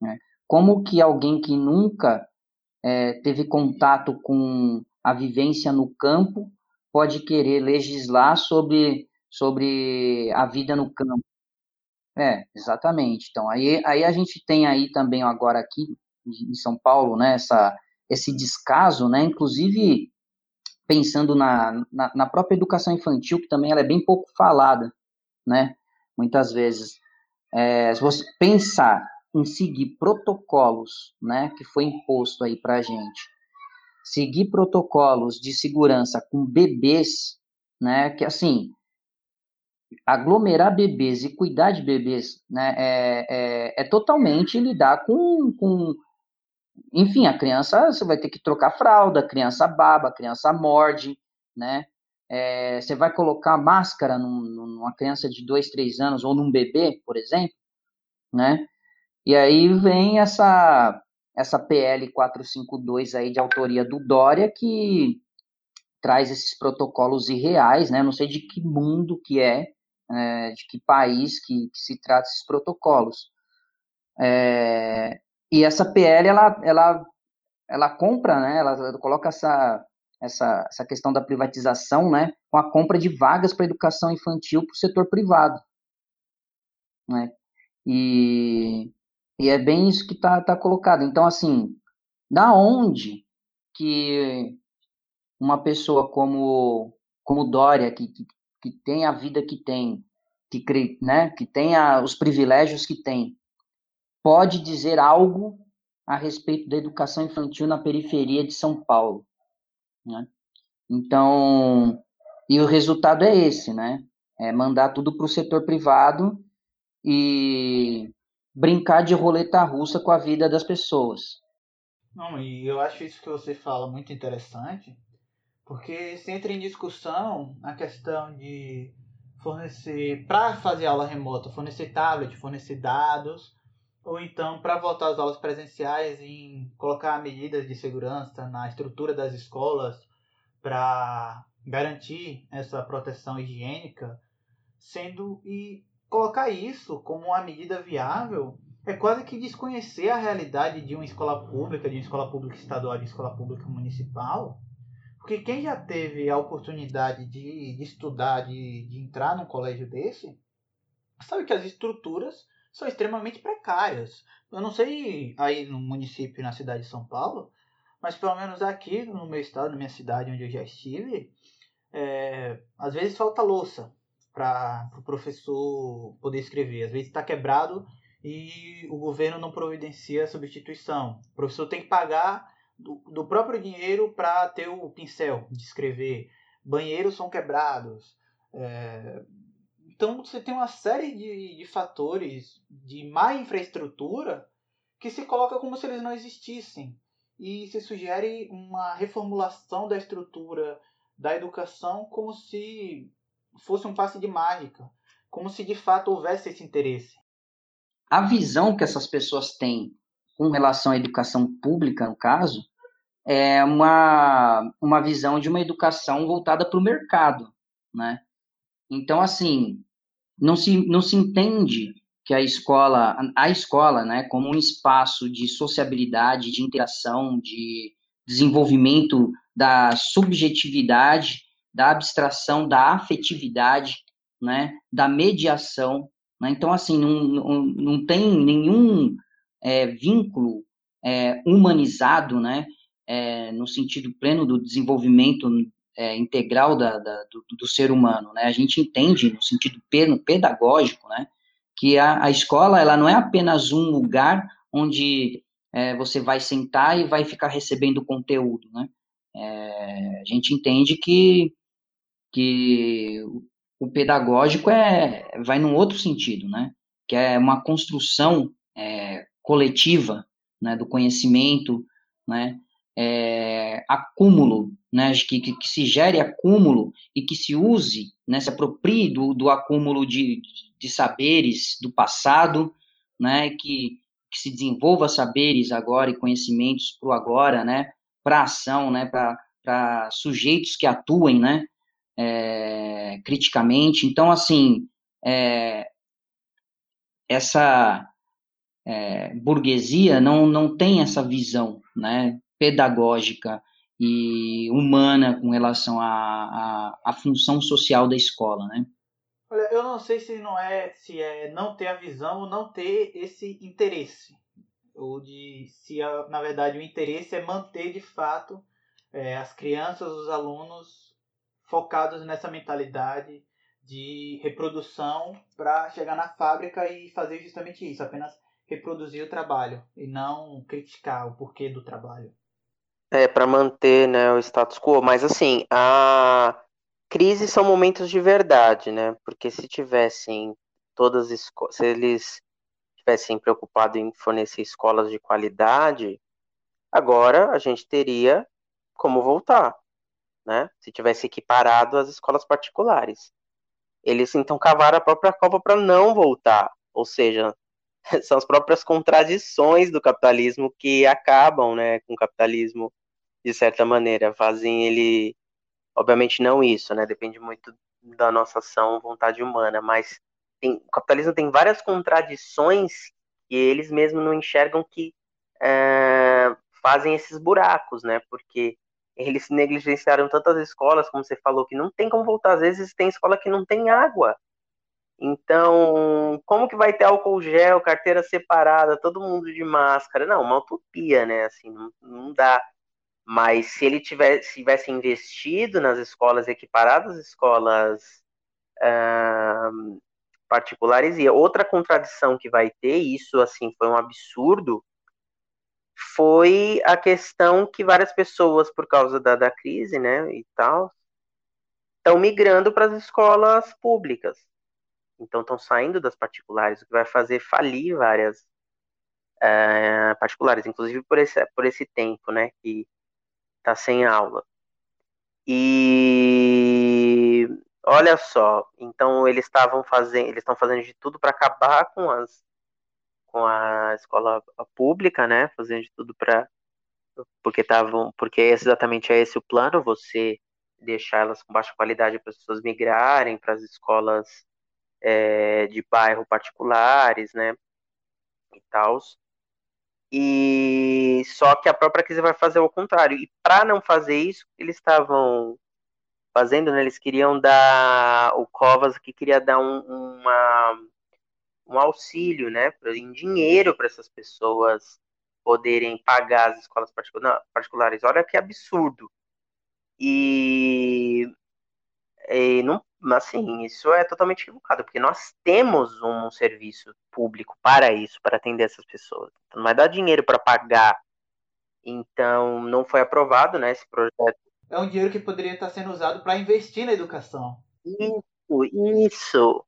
Né? Como que alguém que nunca é, teve contato com a vivência no campo pode querer legislar sobre sobre a vida no campo? É, exatamente. Então, aí, aí a gente tem aí também agora aqui em São Paulo, né, essa, esse descaso, né, inclusive pensando na, na, na, própria educação infantil, que também ela é bem pouco falada, né, muitas vezes. É, se você pensar em seguir protocolos, né, que foi imposto aí para gente, seguir protocolos de segurança com bebês, né, que assim, aglomerar bebês e cuidar de bebês né, é, é, é, totalmente lidar com, com. Enfim, a criança, você vai ter que trocar fralda, a criança baba, a criança morde, né? É, você vai colocar máscara num, numa criança de 2, 3 anos ou num bebê, por exemplo, né? E aí vem essa, essa PL 452 aí de autoria do Dória que traz esses protocolos irreais, né? Não sei de que mundo que é, é, de que país que, que, se trata esses protocolos. É, e essa PL, ela, ela, ela compra, né, ela coloca essa, essa, essa questão da privatização, né, com a compra de vagas para educação infantil para o setor privado. Né? E, e é bem isso que está tá colocado. Então, assim, da onde que uma pessoa como, como Dória, que, que, que tem a vida que tem, que, né, que tem os privilégios que tem, pode dizer algo a respeito da educação infantil na periferia de São Paulo. Né? Então, e o resultado é esse, né? É mandar tudo para o setor privado e brincar de roleta russa com a vida das pessoas. Não, e eu acho isso que você fala muito interessante, porque se entra em discussão a questão de fornecer, para fazer aula remota, fornecer tablet, fornecer dados, ou então para voltar às aulas presenciais em colocar medidas de segurança na estrutura das escolas para garantir essa proteção higiênica, sendo e colocar isso como uma medida viável é quase que desconhecer a realidade de uma escola pública, de uma escola pública estadual, de uma escola pública municipal, porque quem já teve a oportunidade de, de estudar, de, de entrar num colégio desse, sabe que as estruturas são extremamente precárias. Eu não sei aí no município, na cidade de São Paulo, mas pelo menos aqui no meu estado, na minha cidade onde eu já estive, é, às vezes falta louça para o pro professor poder escrever. Às vezes está quebrado e o governo não providencia a substituição. O professor tem que pagar do, do próprio dinheiro para ter o pincel de escrever. Banheiros são quebrados. É, então você tem uma série de, de fatores de má infraestrutura que se coloca como se eles não existissem. E se sugere uma reformulação da estrutura da educação como se fosse um passe de mágica, como se de fato houvesse esse interesse. A visão que essas pessoas têm com relação à educação pública, no caso, é uma, uma visão de uma educação voltada para o mercado, né? Então, assim, não se, não se entende que a escola, a escola, né, como um espaço de sociabilidade, de interação, de desenvolvimento da subjetividade, da abstração, da afetividade, né, da mediação, né? Então, assim, não, não, não tem nenhum é, vínculo é, humanizado, né, é, no sentido pleno do desenvolvimento é, integral da, da, do, do, ser humano, né? A gente entende no sentido pedagógico, né, que a, a escola ela não é apenas um lugar onde é, você vai sentar e vai ficar recebendo conteúdo, né? É, a gente entende que, que o pedagógico é, vai num outro sentido, né? Que é uma construção é, coletiva né, do conhecimento, né? É, acúmulo, né, que, que, que, se gere acúmulo e que se use, né, se aproprie do, do acúmulo de, de saberes do passado, né, que, que se desenvolva saberes agora e conhecimentos para o agora, né, para ação, né, para sujeitos que atuem, né, é, criticamente. Então, assim, é, essa é, burguesia não, não tem essa visão, né, pedagógica e humana com relação à, à, à função social da escola, né. Olha, eu não sei se não é se é não ter a visão ou não ter esse interesse, ou de se na verdade o interesse é manter de fato é, as crianças, os alunos focados nessa mentalidade de reprodução para chegar na fábrica e fazer justamente isso, apenas reproduzir o trabalho e não criticar o porquê do trabalho. É, para manter né, o status quo, mas assim, a crises são momentos de verdade, né? Porque se tivessem todas se eles tivessem preocupado em fornecer escolas de qualidade, agora a gente teria como voltar, né? Se tivesse equiparado as escolas particulares. Eles então cavaram a própria cova para não voltar, ou seja, são as próprias contradições do capitalismo que acabam, né, com o capitalismo de certa maneira, fazem ele Obviamente não isso, né? Depende muito da nossa ação, vontade humana, mas tem, o capitalismo tem várias contradições que eles mesmos não enxergam que é, fazem esses buracos, né? Porque eles negligenciaram tantas escolas, como você falou, que não tem como voltar. Às vezes tem escola que não tem água. Então, como que vai ter álcool gel, carteira separada, todo mundo de máscara? Não, uma utopia, né? Assim, não, não dá. Mas se ele tivesse, tivesse investido nas escolas equiparadas, escolas uh, particulares, e outra contradição que vai ter, isso assim foi um absurdo, foi a questão que várias pessoas, por causa da, da crise, né, e tal, estão migrando para as escolas públicas. Então estão saindo das particulares, o que vai fazer falir várias uh, particulares, inclusive por esse, por esse tempo, né, que tá sem aula. E olha só, então eles estavam fazendo, eles estão fazendo de tudo para acabar com as com a escola pública, né? Fazendo de tudo para porque estavam, porque exatamente é esse o plano, você deixar elas com baixa qualidade para as pessoas migrarem para as escolas é, de bairro particulares, né? E tal. E só que a própria crise vai fazer o contrário. E para não fazer isso, eles estavam fazendo, né? Eles queriam dar o Covas que queria dar um, uma, um auxílio, né, em dinheiro para essas pessoas poderem pagar as escolas particulares. Olha que absurdo. E, e não, assim, isso é totalmente equivocado, porque nós temos um, um serviço público para isso, para atender essas pessoas. Então, não vai dar dinheiro para pagar. Então, não foi aprovado, né, esse projeto. É um dinheiro que poderia estar sendo usado para investir na educação. Isso, isso.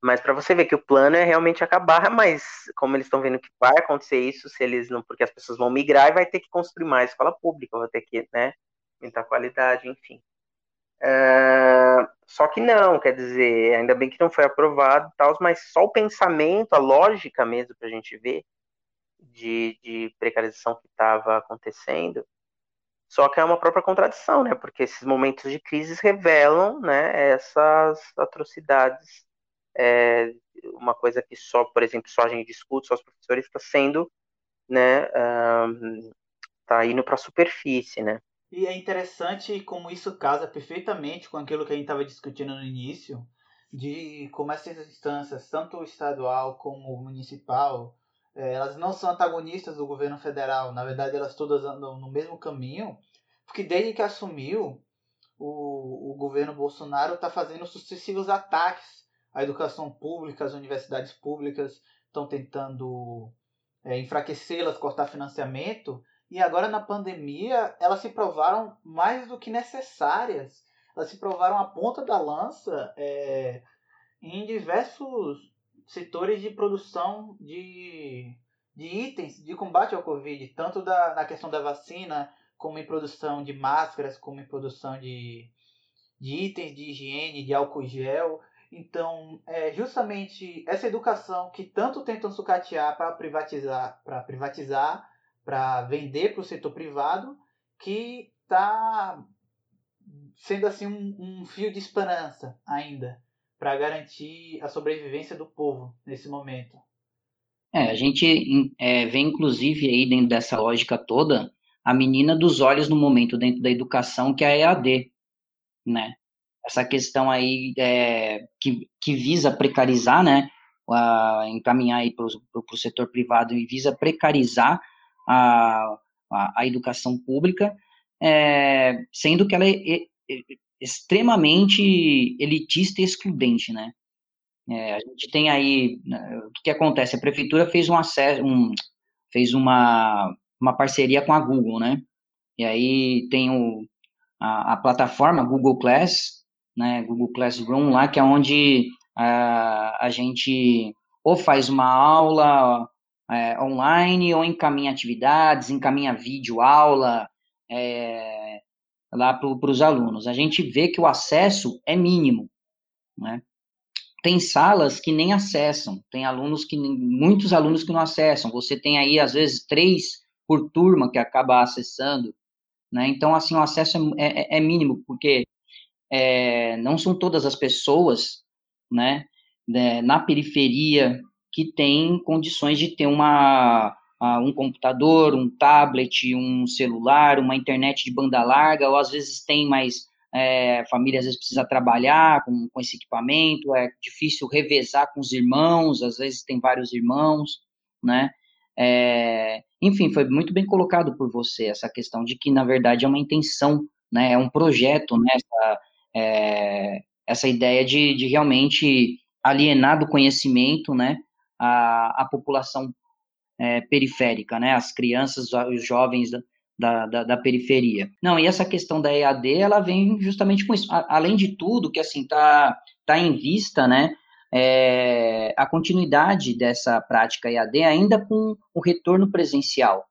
Mas para você ver que o plano é realmente acabar, mas como eles estão vendo que vai acontecer isso, se eles não, porque as pessoas vão migrar e vai ter que construir mais escola pública, vai ter que, né, aumentar a qualidade, enfim. É, só que não, quer dizer, ainda bem que não foi aprovado, tal, mas só o pensamento, a lógica mesmo para a gente ver de, de precarização que estava acontecendo, só que é uma própria contradição, né? Porque esses momentos de crise revelam, né, essas atrocidades. É, uma coisa que só, por exemplo, só a gente discute, só os professores está sendo, né, um, tá indo para a superfície, né? E é interessante como isso casa perfeitamente com aquilo que a gente estava discutindo no início, de como essas instâncias, tanto estadual como municipal, é, elas não são antagonistas do governo federal. Na verdade, elas todas andam no mesmo caminho, porque desde que assumiu, o, o governo Bolsonaro está fazendo sucessivos ataques à educação pública, às universidades públicas, estão tentando é, enfraquecê-las, cortar financiamento, e agora na pandemia elas se provaram mais do que necessárias. Elas se provaram a ponta da lança é, em diversos setores de produção de, de itens de combate ao Covid, tanto da, na questão da vacina, como em produção de máscaras, como em produção de, de itens de higiene, de álcool gel. Então, é justamente essa educação que tanto tentam sucatear para privatizar, para privatizar, para vender para o setor privado, que está sendo assim um, um, fio de esperança ainda para garantir a sobrevivência do povo nesse momento. É, a gente é, vê inclusive aí dentro dessa lógica toda a menina dos olhos no momento dentro da educação que é a EAD, né? essa questão aí é, que, que visa precarizar, né, a, encaminhar aí para o setor privado e visa precarizar a, a, a educação pública, é, sendo que ela é, é, é, extremamente elitista e excludente, né. É, a gente tem aí, né, o que, que, acontece? A prefeitura fez um acesso, um, fez uma, uma parceria com a Google, né, e aí tem o, a, a plataforma Google Class, né, Google Classroom lá, que é onde uh, a gente ou faz uma aula é, online ou encaminha atividades, encaminha vídeo aula é, lá para os alunos. A gente vê que o acesso é mínimo, né? Tem salas que nem acessam, tem alunos que muitos alunos que não acessam. Você tem aí às vezes três por turma que acaba acessando, né? Então assim o acesso é, é, é mínimo porque é, não são todas as pessoas, né, né, na periferia que têm condições de ter uma, um computador, um tablet, um celular, uma internet de banda larga, ou às vezes tem mais é, família às vezes precisa trabalhar com, com esse equipamento, é difícil revezar com os irmãos, às vezes tem vários irmãos, né? É, enfim, foi muito bem colocado por você essa questão de que, na verdade, é uma intenção, né? É um projeto, né? Essa, é, essa ideia de, de realmente alienar do conhecimento, né, a, a população é, periférica, né, as crianças, os jovens da, da, da, periferia. Não, e essa questão da EAD, ela vem justamente com isso. A, além de tudo, que assim, tá, tá em vista, né, é, a continuidade dessa prática EAD ainda com o retorno presencial,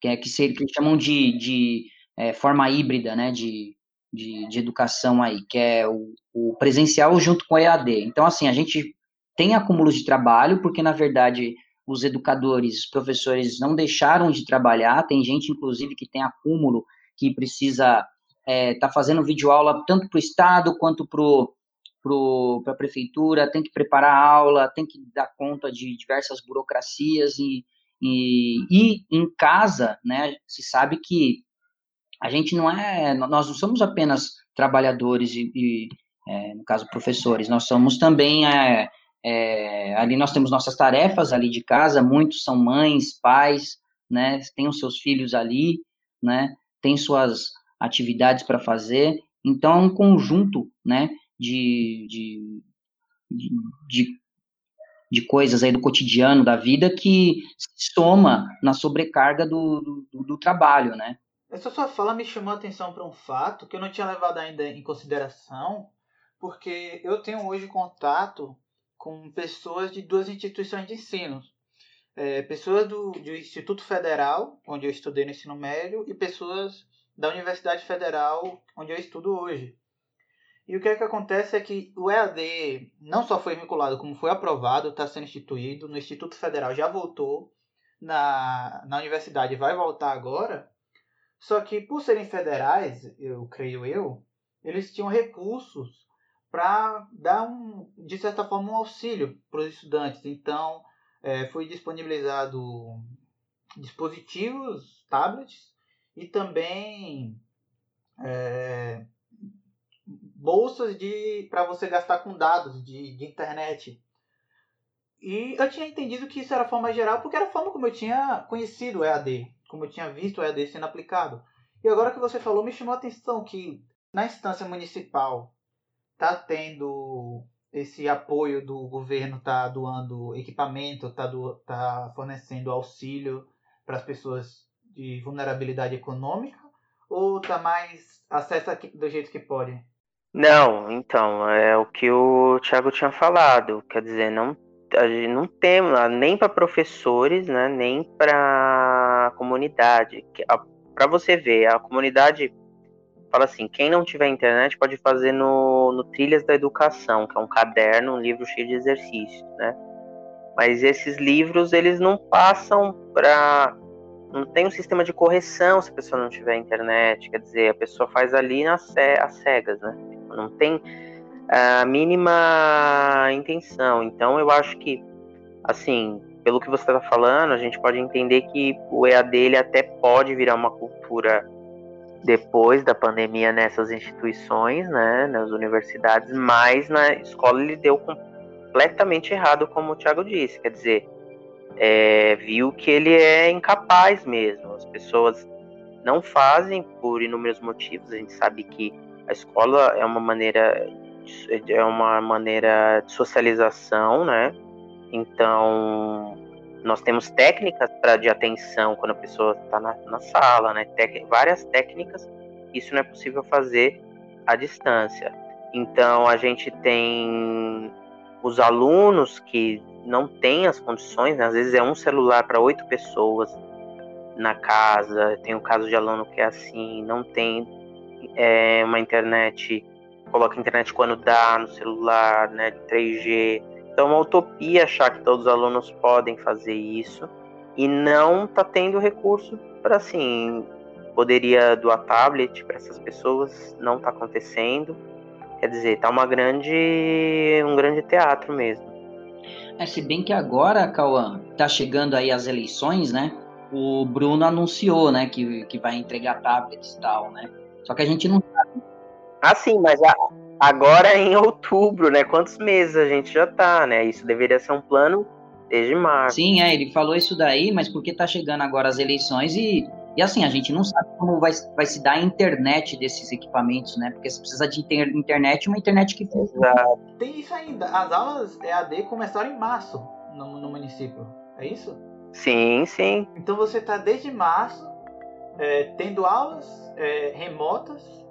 que é que, se, que chamam de, de é, forma híbrida, né, de, de, de educação aí, que é o, o presencial junto com o EAD. Então, assim, a gente tem acúmulos de trabalho, porque, na verdade, os educadores, os professores não deixaram de trabalhar, tem gente, inclusive, que tem acúmulo, que precisa estar é, tá fazendo videoaula tanto para o Estado quanto para a prefeitura, tem que preparar a aula, tem que dar conta de diversas burocracias e, e, e em casa, né, se sabe que a gente não é, nós não somos apenas trabalhadores e, e é, no caso professores, nós somos também é, é, ali nós temos nossas tarefas ali de casa, muitos são mães, pais, né, tem os seus filhos ali, né, tem suas atividades para fazer, então é um conjunto, né, de, de, de, de, coisas aí do cotidiano da vida que soma na sobrecarga do, do, do trabalho, né, essa sua fala me chamou a atenção para um fato que eu não tinha levado ainda em consideração, porque eu tenho hoje contato com pessoas de duas instituições de ensino. É, pessoas do, do Instituto Federal, onde eu estudei no ensino médio, e pessoas da Universidade Federal, onde eu estudo hoje. E o que é que acontece é que o EAD não só foi vinculado, como foi aprovado, está sendo instituído, no Instituto Federal já voltou, na, na universidade vai voltar agora, só que por serem federais, eu creio eu, eles tinham recursos para dar um, de certa forma, um auxílio para os estudantes. Então, é, foi disponibilizado dispositivos, tablets e também é, bolsas de para você gastar com dados de, de internet. E eu tinha entendido que isso era forma geral, porque era a forma como eu tinha conhecido o EAD como eu tinha visto o EAD sendo aplicado. E agora que você falou, me chamou a atenção que na instância municipal está tendo esse apoio do governo está doando equipamento, está tá fornecendo auxílio para as pessoas de vulnerabilidade econômica? Ou está mais acesso do jeito que pode? Não, então, é o que o Thiago tinha falado. Quer dizer, não, a gente não tem nem para professores, né, nem para comunidade. Para você ver, a comunidade fala assim: quem não tiver internet pode fazer no, no Trilhas da Educação, que é um caderno, um livro cheio de exercícios, né? Mas esses livros, eles não passam para. Não tem um sistema de correção se a pessoa não tiver internet. Quer dizer, a pessoa faz ali nas cegas, né? não tem a mínima intenção. Então eu acho que, assim, pelo que você está falando, a gente pode entender que o EAD ele até pode virar uma cultura depois da pandemia nessas instituições, né, nas universidades, mas na escola ele deu completamente errado, como o Thiago disse, quer dizer, é, viu que ele é incapaz mesmo. As pessoas não fazem por inúmeros motivos. A gente sabe que a escola é uma maneira é uma maneira de socialização, né? Então nós temos técnicas para de atenção quando a pessoa está na, na, sala, né? Tec, várias técnicas. Isso não é possível fazer à distância. Então a gente tem os alunos que não têm as condições, né? às vezes é um celular para oito pessoas na casa. Tem o caso de aluno que é assim, não tem é, uma internet, coloca internet quando dá no celular, né, 3G. Então é uma utopia achar que todos os alunos podem fazer isso e não tá tendo recurso para assim, poderia doar tablet para essas pessoas, não tá acontecendo. Quer dizer, tá uma grande um grande teatro mesmo. É, se bem que agora, Cauã, tá chegando aí as eleições, né? O Bruno anunciou, né, que, que vai entregar tablets e tal, né? Só que a gente não sabe. Ah, sim, mas a, agora é em outubro, né? Quantos meses a gente já tá, né? Isso deveria ser um plano desde março. Sim, é, ele falou isso daí, mas porque tá chegando agora as eleições e, e assim, a gente não sabe como vai, vai se dar a internet desses equipamentos, né? Porque você precisa de inter, internet uma internet que Exato. Tem isso ainda. As aulas EAD começaram em março no, no município. É isso? Sim, sim. Então você tá desde março é, tendo aulas é, remotas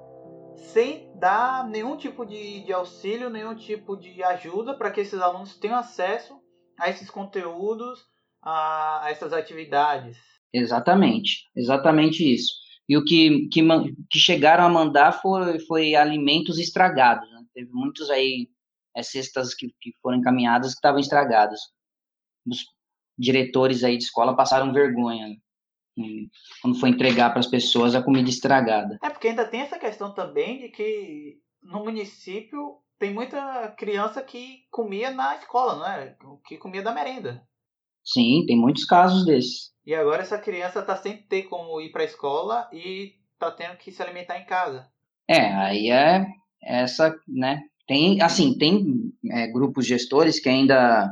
sem dar nenhum tipo de, de auxílio, nenhum tipo de ajuda para que esses alunos tenham acesso a esses conteúdos, a, a essas atividades. Exatamente, exatamente isso. E o que, que, que chegaram a mandar foi, foi alimentos estragados. Né? Teve muitos aí, é, cestas que, que foram encaminhadas que estavam estragadas. Os diretores aí de escola passaram vergonha quando for entregar para as pessoas a comida estragada. É porque ainda tem essa questão também de que no município tem muita criança que comia na escola, não é? Que comia da merenda. Sim, tem muitos casos desses. E agora essa criança está sem ter como ir para a escola e está tendo que se alimentar em casa. É, aí é essa, né? Tem, assim, tem é, grupos gestores que ainda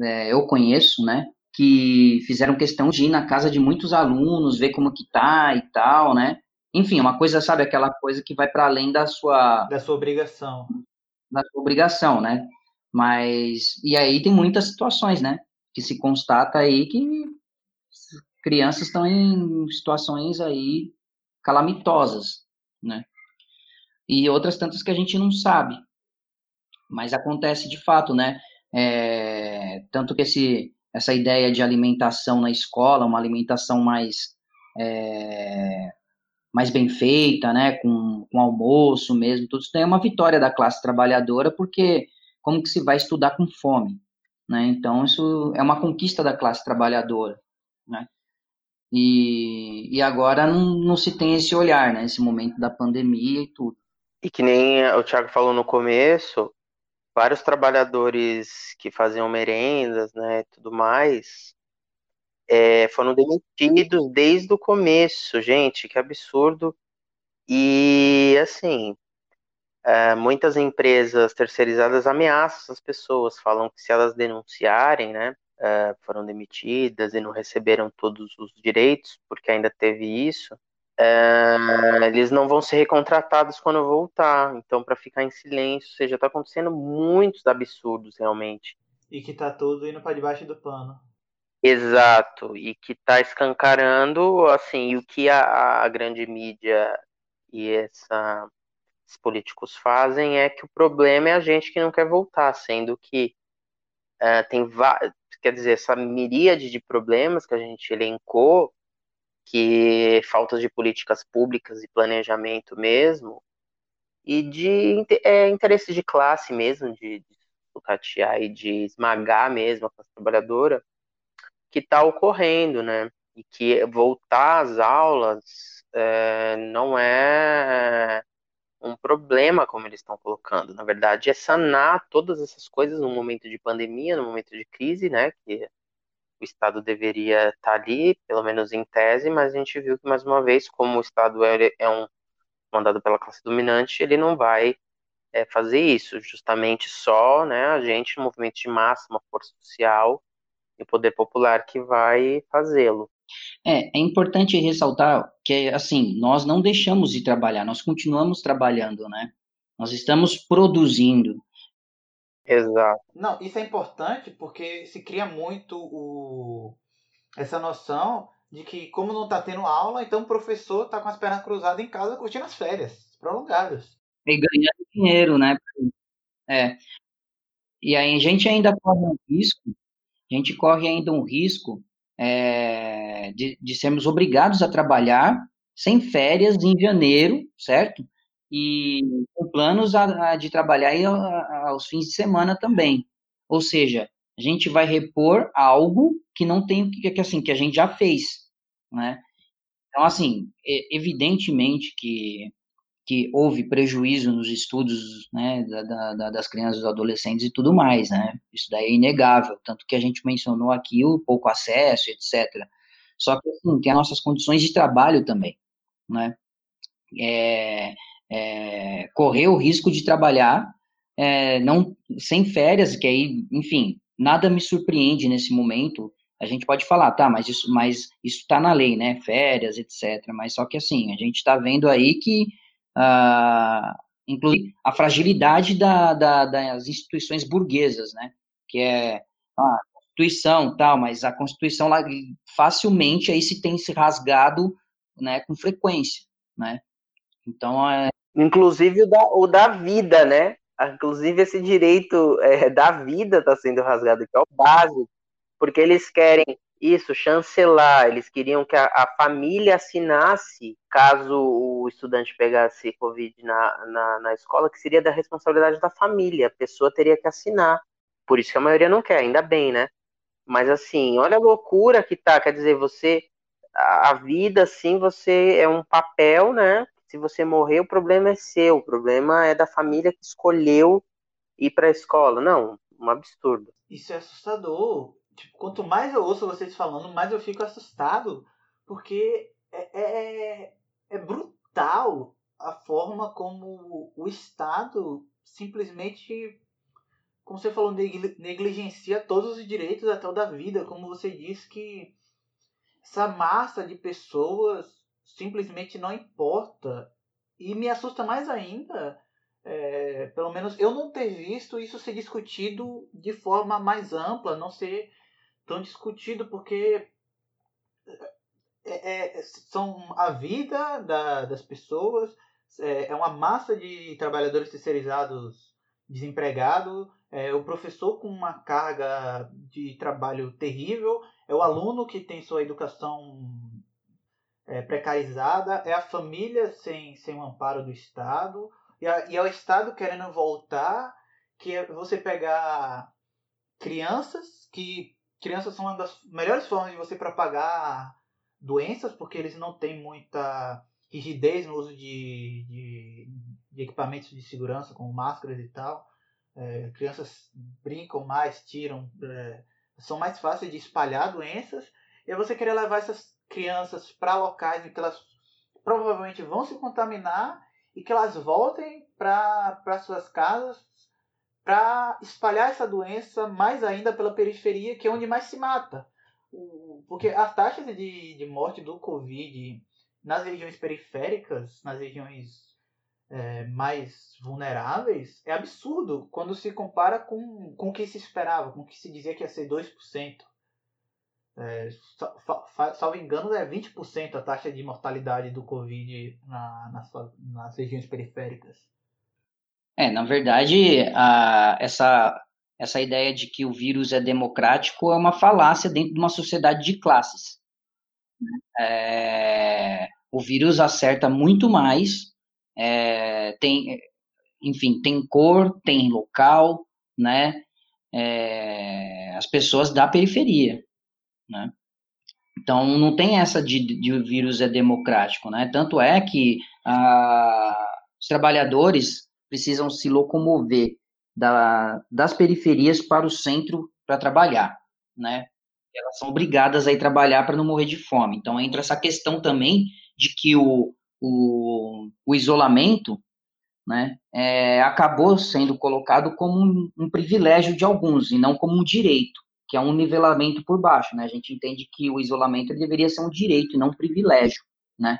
é, eu conheço, né? Que fizeram questão de ir na casa de muitos alunos, ver como que tá e tal, né? Enfim, uma coisa, sabe, aquela coisa que vai para além da sua da sua obrigação. Da sua obrigação, né? Mas e aí tem muitas situações, né, que se constata aí que crianças estão em situações aí calamitosas, né? E outras tantas que a gente não sabe. Mas acontece de fato, né? É, tanto que esse essa ideia de alimentação na escola, uma alimentação mais é, mais bem feita, né, com, com almoço mesmo, tudo isso é uma vitória da classe trabalhadora, porque como que se vai estudar com fome, né? Então isso é uma conquista da classe trabalhadora, né? E, e agora não, não se tem esse olhar, né? Esse momento da pandemia e tudo. E que nem o Thiago falou no começo, vários trabalhadores que faziam merendas, né, tudo mais, é, foram demitidos desde o começo, gente, que absurdo. E assim, é, muitas empresas terceirizadas ameaçam as pessoas, falam que se elas denunciarem, né, é, foram demitidas e não receberam todos os direitos, porque ainda teve isso. É, eles não vão ser recontratados quando voltar. Então, para ficar em silêncio, ou seja, está acontecendo muitos absurdos realmente. E que tá tudo indo para debaixo do pano. Exato, e que está escancarando, assim, o que a, a grande mídia e essa, esses políticos fazem é que o problema é a gente que não quer voltar, sendo que uh, tem, quer dizer, essa miríade de problemas que a gente elencou, que falta de políticas públicas e planejamento mesmo, e de é, interesse de classe mesmo, de, de sucatear e de esmagar mesmo a classe trabalhadora, que está ocorrendo, né? E que voltar às aulas é, não é um problema, como eles estão colocando. Na verdade, é sanar todas essas coisas no momento de pandemia, no momento de crise, né? Que o Estado deveria estar tá ali, pelo menos em tese, mas a gente viu que, mais uma vez, como o Estado é, é um mandado pela classe dominante, ele não vai é, fazer isso. Justamente só né, a gente, movimento de massa, uma força social e poder popular que vai fazê-lo. É, é importante ressaltar que, assim, nós não deixamos de trabalhar, nós continuamos trabalhando, né? Nós estamos produzindo. Exato. Não, isso é importante porque se cria muito o... essa noção de que, como não está tendo aula, então o professor está com as pernas cruzadas em casa curtindo as férias prolongadas. E ganhando dinheiro, né? É. E aí a gente ainda corre um risco, a gente corre ainda um risco é, de, de sermos obrigados a trabalhar sem férias em janeiro, certo? E com planos a, a, de trabalhar a, aos fins de semana também. Ou seja, a gente vai repor algo que não tem que, assim que a gente já fez, né? Então assim, evidentemente que que houve prejuízo nos estudos né, da, da, das crianças e adolescentes e tudo mais, né? Isso daí é inegável, tanto que a gente mencionou aqui o pouco acesso, etc. Só que assim, tem as nossas condições de trabalho também, né? É, é, correr o risco de trabalhar é, não sem férias, que aí, enfim, nada me surpreende nesse momento. A gente pode falar, tá, mas isso, mas isso está na lei, né? Férias, etc. Mas só que assim, a gente está vendo aí que uh, inclusive a fragilidade da, da, das instituições burguesas, né? Que é a Constituição tal, mas a Constituição lá, facilmente aí se tem se rasgado né, com frequência, né? Então, é... Inclusive o da, o da vida, né? Inclusive esse direito é, da vida está sendo rasgado, que é o básico, porque eles querem isso, chancelar. Eles queriam que a, a, família assinasse caso o estudante pegasse Covid na, na, na, escola, que seria da responsabilidade da família. A pessoa teria que assinar. Por isso que a maioria não quer, ainda bem, né? Mas assim, olha a loucura que tá. Quer dizer, você. A, a vida, assim, você é um papel, né? Se você morrer, o problema é seu. O problema é da família que escolheu ir para a escola. Não, um absurdo. Isso é assustador tipo, quanto mais eu ouço vocês falando, mais eu fico assustado, porque é, é, é brutal a forma como o Estado simplesmente, como você falou, negligencia todos os direitos até o da vida, como você disse que essa massa de pessoas simplesmente não importa. E me assusta mais ainda, é, pelo menos eu não ter visto isso ser discutido de forma mais ampla, não ser tão discutido porque é, é, são a vida da, das pessoas, é, é, uma massa de trabalhadores terceirizados desempregados, é o professor com uma carga de trabalho terrível, é o aluno que tem sua educação é, precarizada, é a família sem, sem o amparo do Estado, e, a, e é o Estado querendo voltar, que é você pegar crianças que crianças são uma das melhores formas de você propagar doenças, porque eles não têm muita rigidez no uso de, de, de equipamentos de segurança, como máscaras e tal. É, crianças brincam mais, tiram, é, são mais fáceis de espalhar doenças. E você querer levar essas crianças para locais em que elas provavelmente vão se contaminar e que elas voltem para suas casas para espalhar essa doença mais ainda pela periferia, que é onde mais se mata. porque as taxas de, de morte do Covid nas regiões periféricas, nas regiões é, mais vulneráveis, é absurdo quando se compara com, com o que se esperava, com o que se dizia que ia ser 2%. É, salvo engano, é 20% a taxa de mortalidade do Covid na, nas, nas regiões periféricas. É, na verdade, a, essa, essa ideia de que o vírus é democrático é uma falácia dentro de uma sociedade de classes. É, o vírus acerta muito mais, é, tem, enfim, tem cor, tem local, né? É, as pessoas da periferia, né? Então, não tem essa de, de o vírus é democrático, né? Tanto é que ah, os trabalhadores precisam se locomover da, das periferias para o centro para trabalhar, né? Elas são obrigadas a ir trabalhar para não morrer de fome. Então, entra essa questão também de que o, o, o isolamento né, é, acabou sendo colocado como um, um, privilégio de alguns e não como um direito, que é um nivelamento por baixo. Né? A gente entende que o isolamento deveria ser um direito e não um privilégio. Né?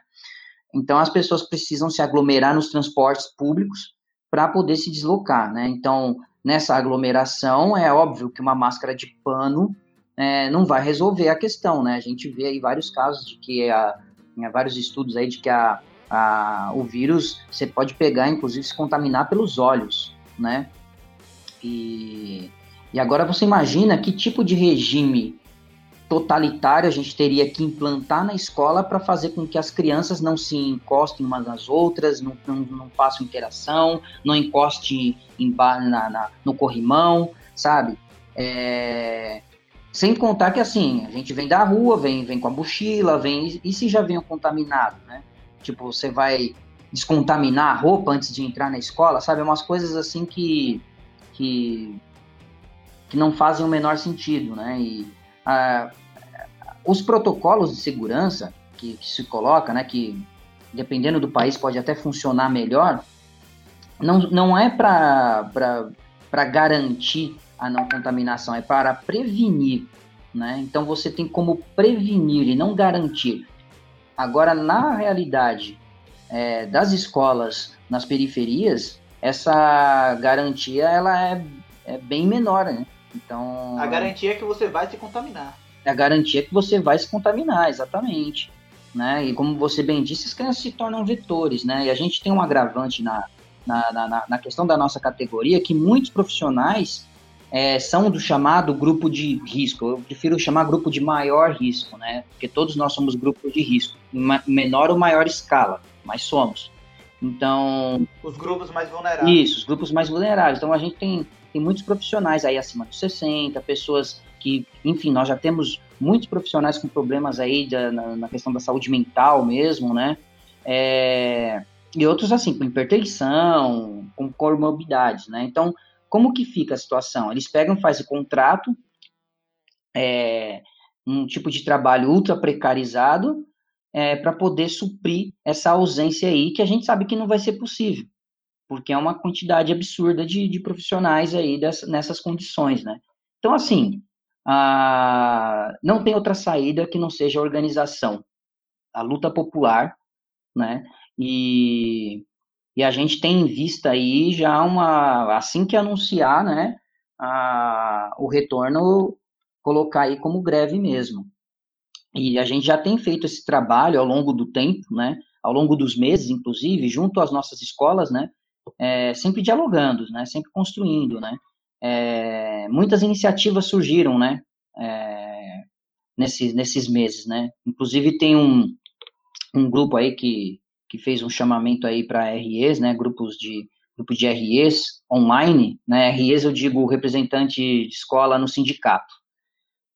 Então, as pessoas precisam se aglomerar nos transportes públicos para poder se deslocar, né? Então, nessa aglomeração, é óbvio que uma máscara de pano é, não vai resolver a questão, né? A gente vê aí vários casos de que, a, vários estudos aí de que a, a, o vírus você pode pegar, inclusive, se contaminar pelos olhos, né? E, e agora você imagina que tipo de regime totalitário a gente teria que implantar na escola para fazer com que as crianças não se encostem umas nas outras, não, não, não façam interação, não encostem em, na, na, no corrimão, sabe? É... Sem contar que assim, a gente vem da rua, vem, vem com a mochila, vem. E se já vem contaminado, né? Tipo, você vai descontaminar a roupa antes de entrar na escola, sabe? Umas coisas assim que. que, que não fazem o menor sentido, né? E ah, os protocolos de segurança que, que, se coloca, né, que dependendo do país pode até funcionar melhor, não, não é para garantir a não contaminação, é para prevenir. Né? Então você tem como prevenir e não garantir. Agora, na realidade é, das escolas nas periferias, essa garantia ela é, é bem menor, né? Então. A garantia é que você vai se contaminar. É a garantia que você vai se contaminar, exatamente. Né? E como você bem disse, as crianças se tornam vetores, né? E a gente tem um agravante na, na, na, na questão da nossa categoria que muitos profissionais é, são do chamado grupo de risco. Eu prefiro chamar grupo de maior risco, né? Porque todos nós somos grupo de risco, em menor ou maior escala, mas somos. Então. Os grupos mais vulneráveis. Isso, os grupos mais vulneráveis. Então a gente tem tem muitos profissionais aí acima dos 60, pessoas que, enfim, nós já temos muitos profissionais com problemas aí da, na, na, questão da saúde mental mesmo, né? É, e outros assim, com hipertensão, com comorbidades, né? Então, como que fica a situação? Eles pegam, fazem contrato, é, um tipo de trabalho ultra precarizado, é, para poder suprir essa ausência aí, que a gente sabe que não vai ser possível porque é uma quantidade absurda de, de profissionais aí nessas condições, né? Então, assim, a, não tem outra saída que não seja a organização, a luta popular, né? E, e a gente tem em vista aí já uma, assim que anunciar, né, a, o retorno, colocar aí como greve mesmo. E a gente já tem feito esse trabalho ao longo do tempo, né, ao longo dos meses, inclusive, junto às nossas escolas, né, é, sempre dialogando, né, sempre construindo, né. É, muitas iniciativas surgiram, né, é, nesses, nesses meses, né. Inclusive tem um, um grupo aí que, que fez um chamamento aí para REs, né, grupos de grupo de REs online, né, REs eu digo representante de escola no sindicato.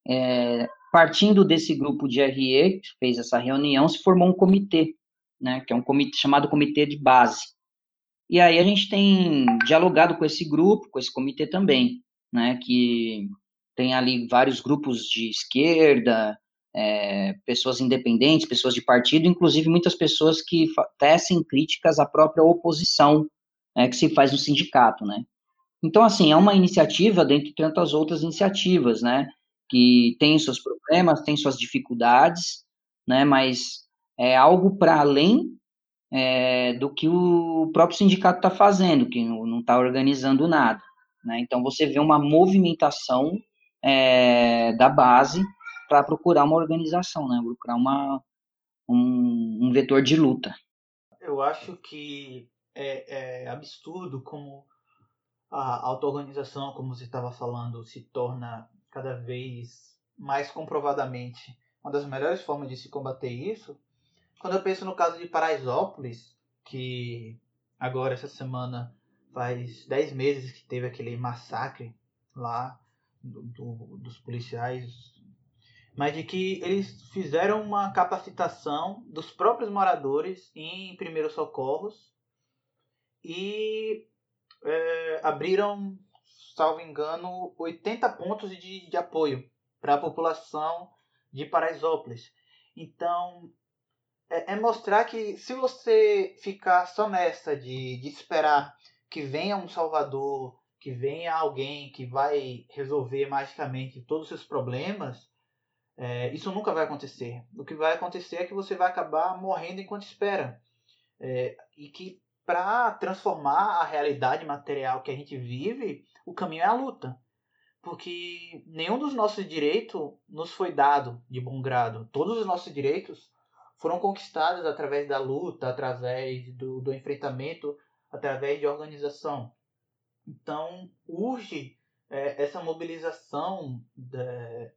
É, partindo desse grupo de RE que fez essa reunião, se formou um comitê, né, que é um comitê chamado comitê de base, e aí a gente tem dialogado com esse grupo, com esse comitê também, né, que tem ali vários grupos de esquerda, é, pessoas independentes, pessoas de partido, inclusive muitas pessoas que tecem críticas à própria oposição é, que se faz no sindicato, né. Então, assim, é uma iniciativa dentre tantas outras iniciativas, né, que tem seus problemas, tem suas dificuldades, né, mas é algo para além é, do que o próprio sindicato está fazendo, que não está organizando nada. Né? Então, você vê uma movimentação é, da base para procurar uma organização, né? procurar uma, um, um vetor de luta. Eu acho que é, é absurdo como a auto-organização, como você estava falando, se torna cada vez mais comprovadamente uma das melhores formas de se combater isso quando eu penso no caso de Paraisópolis, que agora essa semana faz 10 meses que teve aquele massacre lá do, do, dos policiais, mas de que eles fizeram uma capacitação dos próprios moradores em primeiros socorros e é, abriram, salvo engano, 80 pontos de, de apoio para a população de Paraisópolis. Então, é, é, mostrar que se você ficar só nessa de, de esperar que venha um salvador, que venha alguém que vai resolver magicamente todos os seus problemas, é, isso nunca vai acontecer. O que vai acontecer é que você vai acabar morrendo enquanto espera. É, e que para transformar a realidade material que a gente vive, o caminho é a luta. Porque nenhum dos nossos direitos nos foi dado de bom grado. Todos os nossos direitos foram conquistadas através da luta, através do, do enfrentamento, através de organização. Então, urge é, essa mobilização da,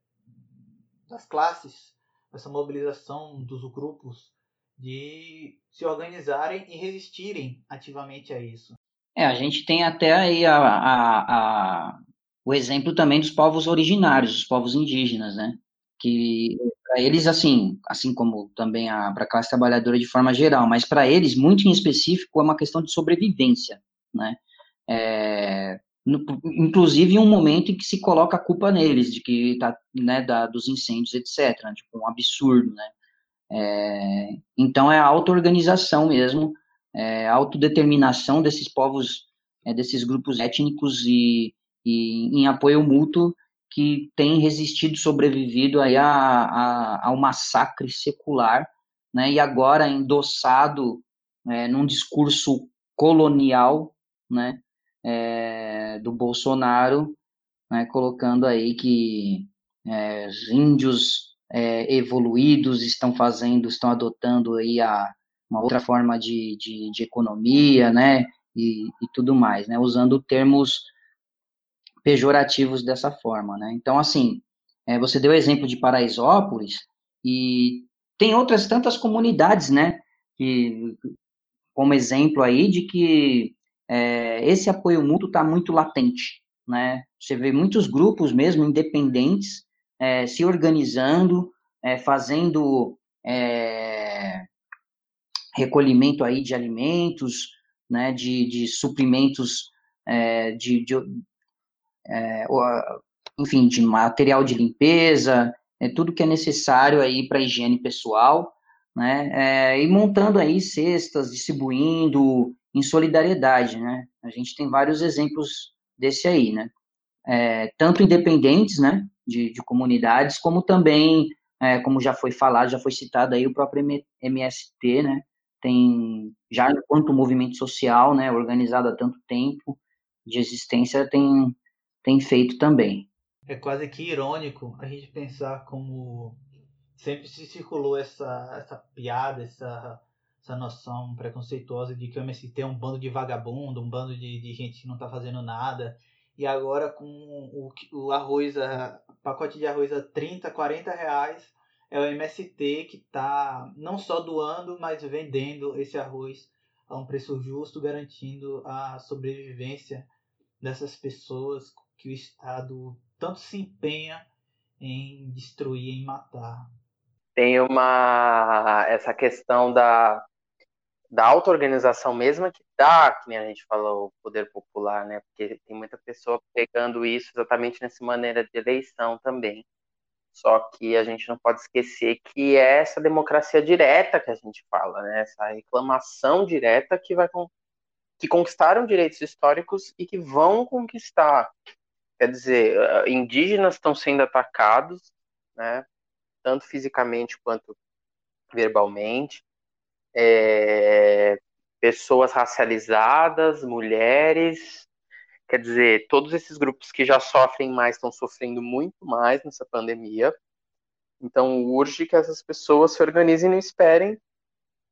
das classes, essa mobilização dos grupos de se organizarem e resistirem ativamente a isso. É, a gente tem até aí a, a, a, o exemplo também dos povos originários, os povos indígenas, né? Que para eles, assim, assim como também para a classe trabalhadora de forma geral, mas para eles, muito em específico, é uma questão de sobrevivência, né? É, no, inclusive em um momento em que se coloca a culpa neles, de que tá, né, da, dos incêndios, etc., tipo, um absurdo, né? É, então é a auto-organização mesmo, é, a autodeterminação desses povos, é, desses grupos étnicos e, e em apoio mútuo que tem resistido, sobrevivido aí a, a, ao massacre secular, né, e agora endossado é, num discurso colonial, né, é, do Bolsonaro, né, colocando aí que é, os índios é, evoluídos estão fazendo, estão adotando aí a, uma outra forma de, de, de economia, né, e, e, tudo mais, né, usando termos pejorativos dessa forma, né? Então, assim, é, você deu o exemplo de Paraisópolis e tem outras tantas comunidades, né? Que, como exemplo aí de que é, esse apoio mútuo está muito latente, né? Você vê muitos grupos mesmo independentes é, se organizando, é, fazendo é, recolhimento aí de alimentos, né? De, de suprimentos é, de, de, é, enfim, de material de limpeza, é, tudo que é necessário aí para higiene pessoal, né, é, e montando aí cestas, distribuindo em solidariedade, né, a gente tem vários exemplos desse aí, né, é, tanto independentes, né, de, de comunidades, como também, é, como já foi falado, já foi citado aí o próprio MST, né, tem, já enquanto movimento social, né, organizado há tanto tempo de existência, tem tem feito também. É quase que irônico a gente pensar como sempre se circulou essa, essa piada, essa, essa noção preconceituosa de que o MST é um bando de vagabundo, um bando de, de gente que não está fazendo nada. E agora com o, o arroz, a, pacote de arroz a 30, 40 reais, é o MST que está não só doando, mas vendendo esse arroz a um preço justo, garantindo a sobrevivência dessas pessoas que o Estado tanto se empenha em destruir, em matar. Tem uma essa questão da da auto-organização mesma que dá, que nem a gente falou, o poder popular, né? Porque tem muita pessoa pegando isso exatamente nessa maneira de eleição também. Só que a gente não pode esquecer que é essa democracia direta que a gente fala, né? Essa reclamação direta que vai que conquistaram direitos históricos e que vão conquistar. Quer dizer, eh, indígenas estão sendo atacados, né, tanto fisicamente quanto verbalmente, é, pessoas racializadas, mulheres, quer dizer, todos esses grupos que já sofrem mais estão sofrendo muito mais nessa pandemia. Então, urge que essas pessoas se organizem e não esperem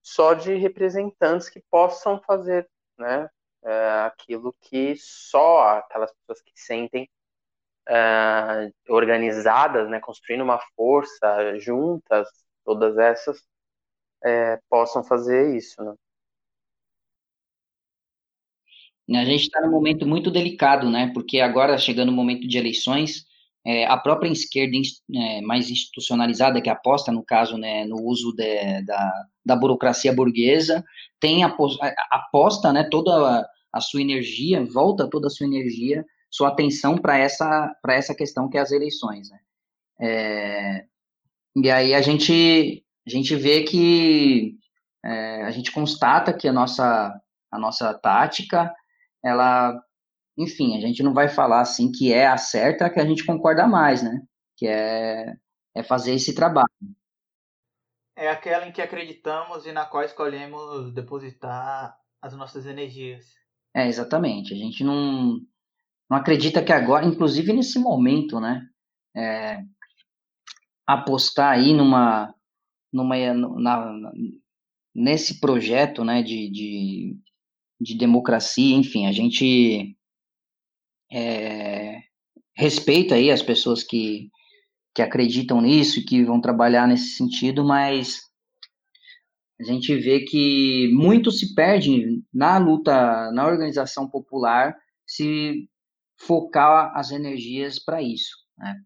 só de representantes que possam fazer né, é, aquilo que só aquelas pessoas que sentem é, organizadas, né, construindo uma força juntas, todas essas é, possam fazer isso. Né? A gente está num momento muito delicado, né? Porque agora, chegando o momento de eleições, é, a própria esquerda é, mais institucionalizada, que aposta, no caso, né, no uso de, da, da burocracia burguesa, tem aposta né, toda a, a sua energia, volta toda a sua energia, sua atenção para essa, essa questão que é as eleições. Né? É, e aí a gente, a gente vê que é, a gente constata que a nossa, a nossa tática, ela enfim, a gente não vai falar assim que é a certa, que a gente concorda mais, né? Que é, é fazer esse trabalho. É aquela em que acreditamos e na qual escolhemos depositar as nossas energias. É, exatamente. A gente não, não acredita que agora, inclusive nesse momento, né? É, apostar aí numa, numa na, nesse projeto, né? De, de, de democracia, enfim, a gente é, respeito aí as pessoas que, que acreditam nisso e que vão trabalhar nesse sentido, mas a gente vê que muito se perde na luta, na organização popular, se focar as energias para isso, né?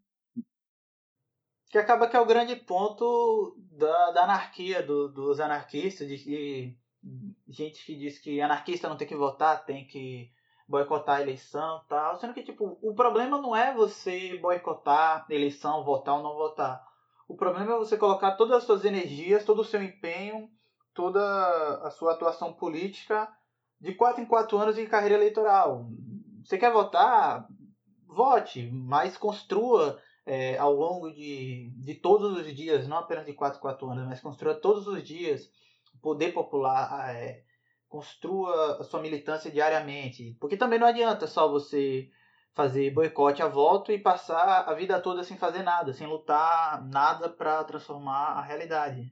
Que acaba que é o grande ponto da, da anarquia, do, dos anarquistas, de, de gente que diz que anarquista não tem que votar, tem que boicotar a eleição tal. Sendo que, tipo, o problema não é você boicotar a eleição, votar ou não votar. O problema é você colocar todas as suas energias, todo o seu empenho, toda a sua atuação política de quatro em quatro anos de carreira eleitoral. Você quer votar? Vote, mas construa é, ao longo de, de todos os dias, não apenas de quatro em quatro anos, mas construa todos os dias o poder popular, é, construa a sua militância diariamente. Porque também não adianta só você fazer boicote a voto e passar a vida toda sem fazer nada, sem lutar nada para transformar a realidade.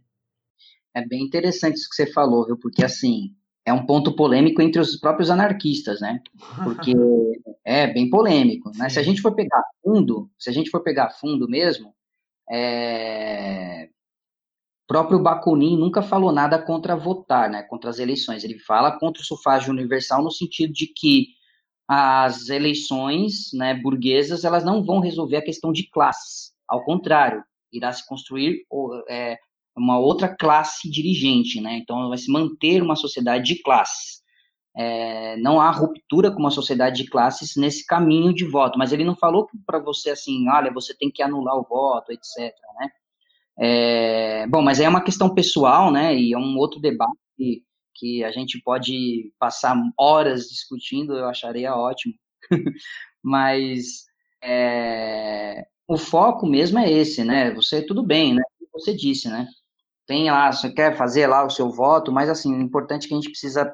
É bem interessante isso que você falou, viu? Porque assim, é um ponto polêmico entre os próprios anarquistas, né? Porque é bem polêmico, né? Se a gente for pegar fundo, se a gente for pegar fundo mesmo, é próprio Bakunin nunca falou nada contra votar, né, contra as eleições. Ele fala contra o sufrágio universal no sentido de que as eleições, né, burguesas, elas não vão resolver a questão de classes. Ao contrário, irá se construir é, uma outra classe dirigente, né? Então vai se manter uma sociedade de classes. É, não há ruptura com uma sociedade de classes nesse caminho de voto, mas ele não falou para você assim, olha, você tem que anular o voto, etc. Né? É, bom, mas é uma questão pessoal, né? E é um outro debate que, a gente pode passar horas discutindo, eu acharia ótimo. mas é, o foco mesmo é esse, né? Você, tudo bem, né? Você disse, né? Tem lá, você quer fazer lá o seu voto, mas assim, o importante que a gente precisa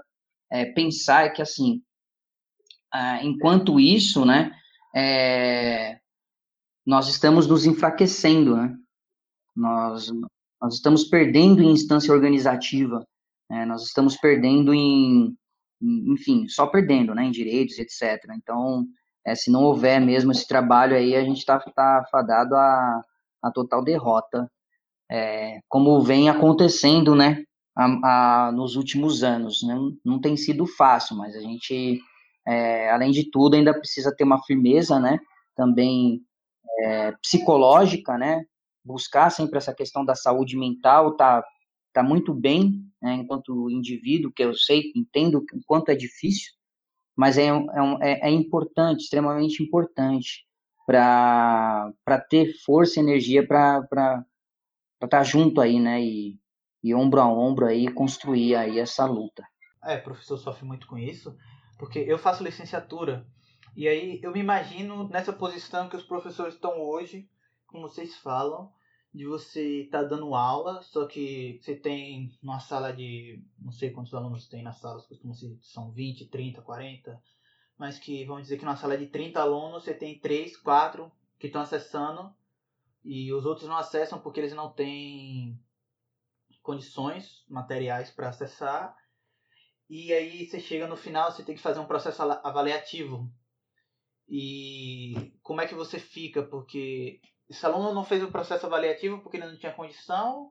é, pensar é que assim, ah, enquanto isso, né? É, nós estamos nos enfraquecendo, né? Nós, nós estamos perdendo em instância organizativa, né? nós estamos perdendo em, enfim, só perdendo, né, em direitos, etc. Então, é, se não houver mesmo esse trabalho aí, a gente está tá fadado a, a total derrota, é, como vem acontecendo, né, a, a, nos últimos anos. Né? Não tem sido fácil, mas a gente, é, além de tudo, ainda precisa ter uma firmeza, né, também é, psicológica, né, buscar sempre essa questão da saúde mental, tá, tá muito bem, né, enquanto indivíduo, que eu sei, entendo o quanto é difícil, mas é, é, é, é importante, extremamente importante, para ter força e energia para estar tá junto aí, né, e, e ombro a ombro aí, construir aí essa luta. É, professor sofre muito com isso, porque eu faço licenciatura, e aí eu me imagino nessa posição que os professores estão hoje, como vocês falam, de você estar tá dando aula, só que você tem uma sala de. não sei quantos alunos tem nas salas, costumam ser são 20, 30, 40, mas que vamos dizer que numa sala de 30 alunos você tem 3, 4 que estão acessando e os outros não acessam porque eles não têm condições materiais para acessar. E aí você chega no final, você tem que fazer um processo avaliativo. E como é que você fica? Porque esse aluno não fez o processo avaliativo porque ele não tinha condição,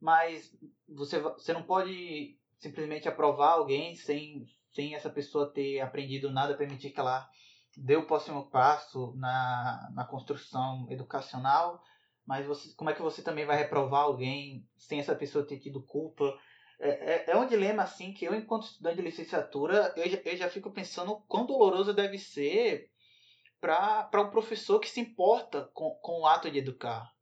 mas você, você não pode simplesmente aprovar alguém sem, sem essa pessoa ter aprendido nada, permitir que ela dê o próximo passo na, na construção educacional, mas você, como é que você também vai reprovar alguém sem essa pessoa ter tido culpa? É, é, é um dilema assim que eu, enquanto estudante de licenciatura, eu eu já fico pensando quão doloroso deve ser para um professor que se importa com, com o ato de educar.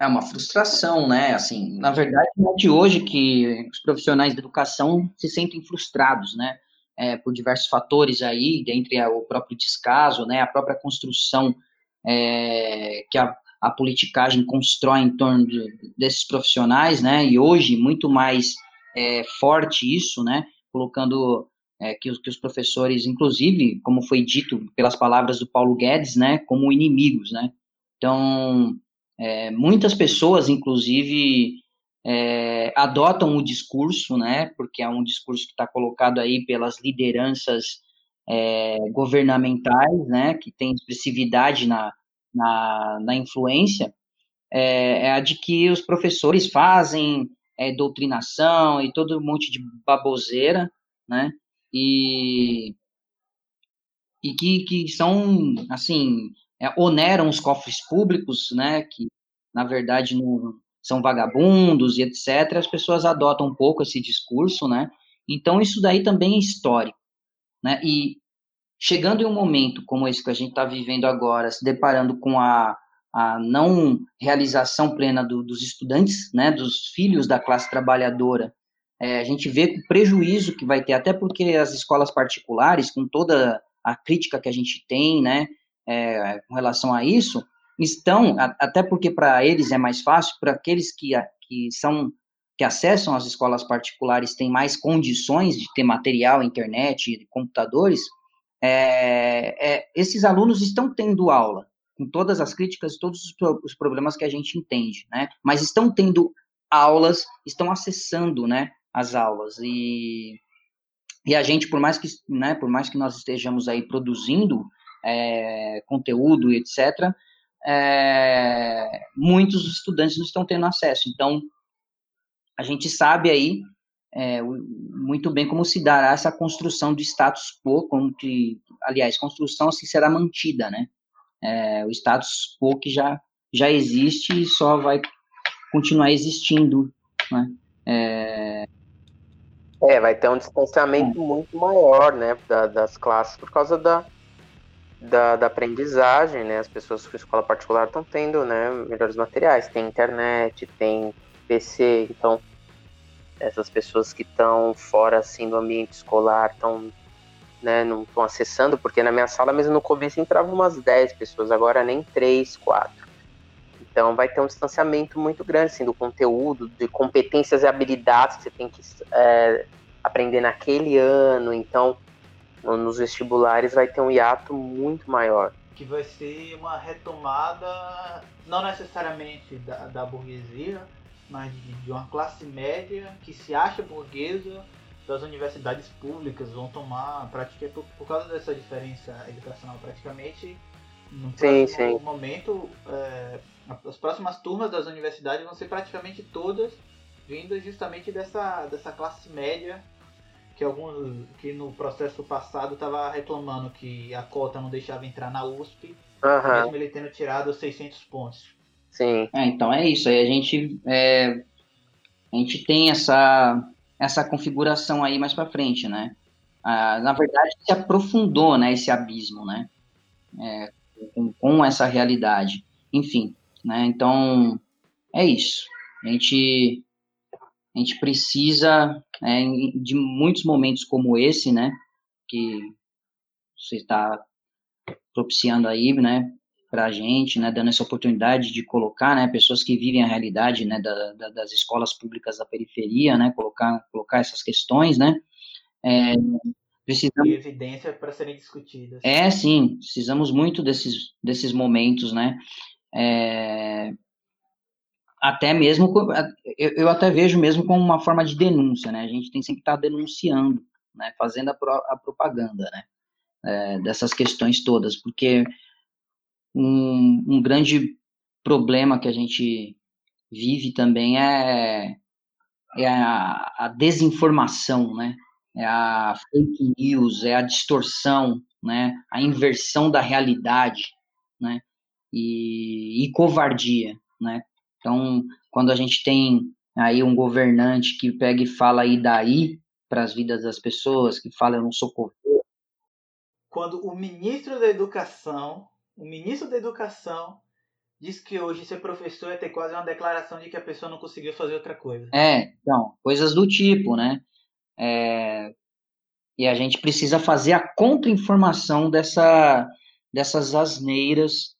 É uma frustração, né? Assim, na verdade, é de hoje que os profissionais de educação se sentem frustrados, né? É, por diversos fatores aí, dentre o próprio descaso, né? A própria construção é, que a, a politicagem constrói em torno de, desses profissionais, né? E hoje muito mais é, forte isso, né? Colocando é, que, os, que os professores, inclusive, como foi dito pelas palavras do Paulo Guedes, né, como inimigos, né? Então, é, muitas pessoas, inclusive, é, adotam o discurso, né, porque é um discurso que está colocado aí pelas lideranças é, governamentais, né, que tem expressividade na, na, na influência, é, é, a de que os professores fazem é, doutrinação e todo um monte de baboseira, né, e, e que, que são, assim, é, oneram os cofres públicos, né, que, na verdade, não, são vagabundos e etc., as pessoas adotam um pouco esse discurso, né, então isso daí também é histórico, né, e chegando em um momento como esse que a gente está vivendo agora, se deparando com a, a não realização plena do, dos estudantes, né, dos filhos da classe trabalhadora, é, a gente vê o prejuízo que vai ter, até porque as escolas particulares, com toda a crítica que a gente tem, né, é, com relação a isso, estão, até porque para eles é mais fácil, para aqueles que, que são que acessam as escolas particulares têm mais condições de ter material, internet, computadores, é, é, esses alunos estão tendo aula, com todas as críticas, todos os problemas que a gente entende, né? Mas estão tendo aulas, estão acessando, né? As aulas. E, e a gente, por mais que, né, por mais que nós estejamos aí produzindo é, conteúdo e etc., é, muitos estudantes não estão tendo acesso. Então, a gente sabe aí é, muito bem como se dará essa construção do status quo, como que, aliás, construção assim será mantida, né? É, o status quo que já, já existe e só vai continuar existindo, né? É, é, vai ter um distanciamento hum. muito maior, né, da, das classes por causa da, da, da, aprendizagem, né? As pessoas com escola particular estão tendo, né, melhores materiais, tem internet, tem PC, então essas pessoas que estão fora assim do ambiente escolar estão né, não estão acessando, porque na minha sala mesmo no começo entravam umas 10 pessoas, agora nem 3, 4. Então vai ter um distanciamento muito grande assim, do conteúdo, de competências e habilidades que você tem que é, aprender naquele ano. Então, nos vestibulares vai ter um hiato muito maior. Que vai ser uma retomada, não necessariamente da, da burguesia, mas de, de, uma classe média que se acha burguesa das universidades públicas vão tomar praticamente por, por causa dessa diferença educacional praticamente no sim, sim. momento é, as próximas turmas das universidades vão ser praticamente todas vindas justamente dessa, dessa classe média que alguns que no processo passado estava reclamando que a cota não deixava entrar na USP, uhum. mesmo ele tendo tirado 600 pontos. Sim. É, então é isso. Aí a gente é, a gente tem essa essa configuração aí mais para frente, né? Ah, na verdade se aprofundou, né, esse abismo, né? É, com, com essa realidade. Enfim, né? Então, é isso. A gente, a gente precisa né, de muitos momentos como esse, né? Que você está propiciando aí, né? para a gente, né, dando essa oportunidade de colocar, né, pessoas que vivem a realidade, né, da, da, das escolas públicas da periferia, né, colocar, colocar essas questões, né, é, precisamos... E evidência para serem discutidas. É, sim, precisamos muito desses, desses momentos, né, é, até mesmo, eu, eu, até vejo mesmo como uma forma de denúncia, né, a gente tem sempre que estar tá denunciando, né, fazendo a, pro, a propaganda, né, é, dessas questões todas, porque um, um grande problema que a gente vive também é, é a, a, desinformação, né? É a fake news, é a distorção, né? A inversão da realidade, né? E, e covardia, né? Então, quando a gente tem aí um governante que pega e fala aí daí para as vidas das pessoas, que fala eu não sou coveiro. Quando o ministro da Educação o ministro da Educação diz que hoje ser professor é ter quase uma declaração de que a pessoa não conseguiu fazer outra coisa. É, então, coisas do tipo, né? É, e a gente precisa fazer a contra-informação dessa, dessas asneiras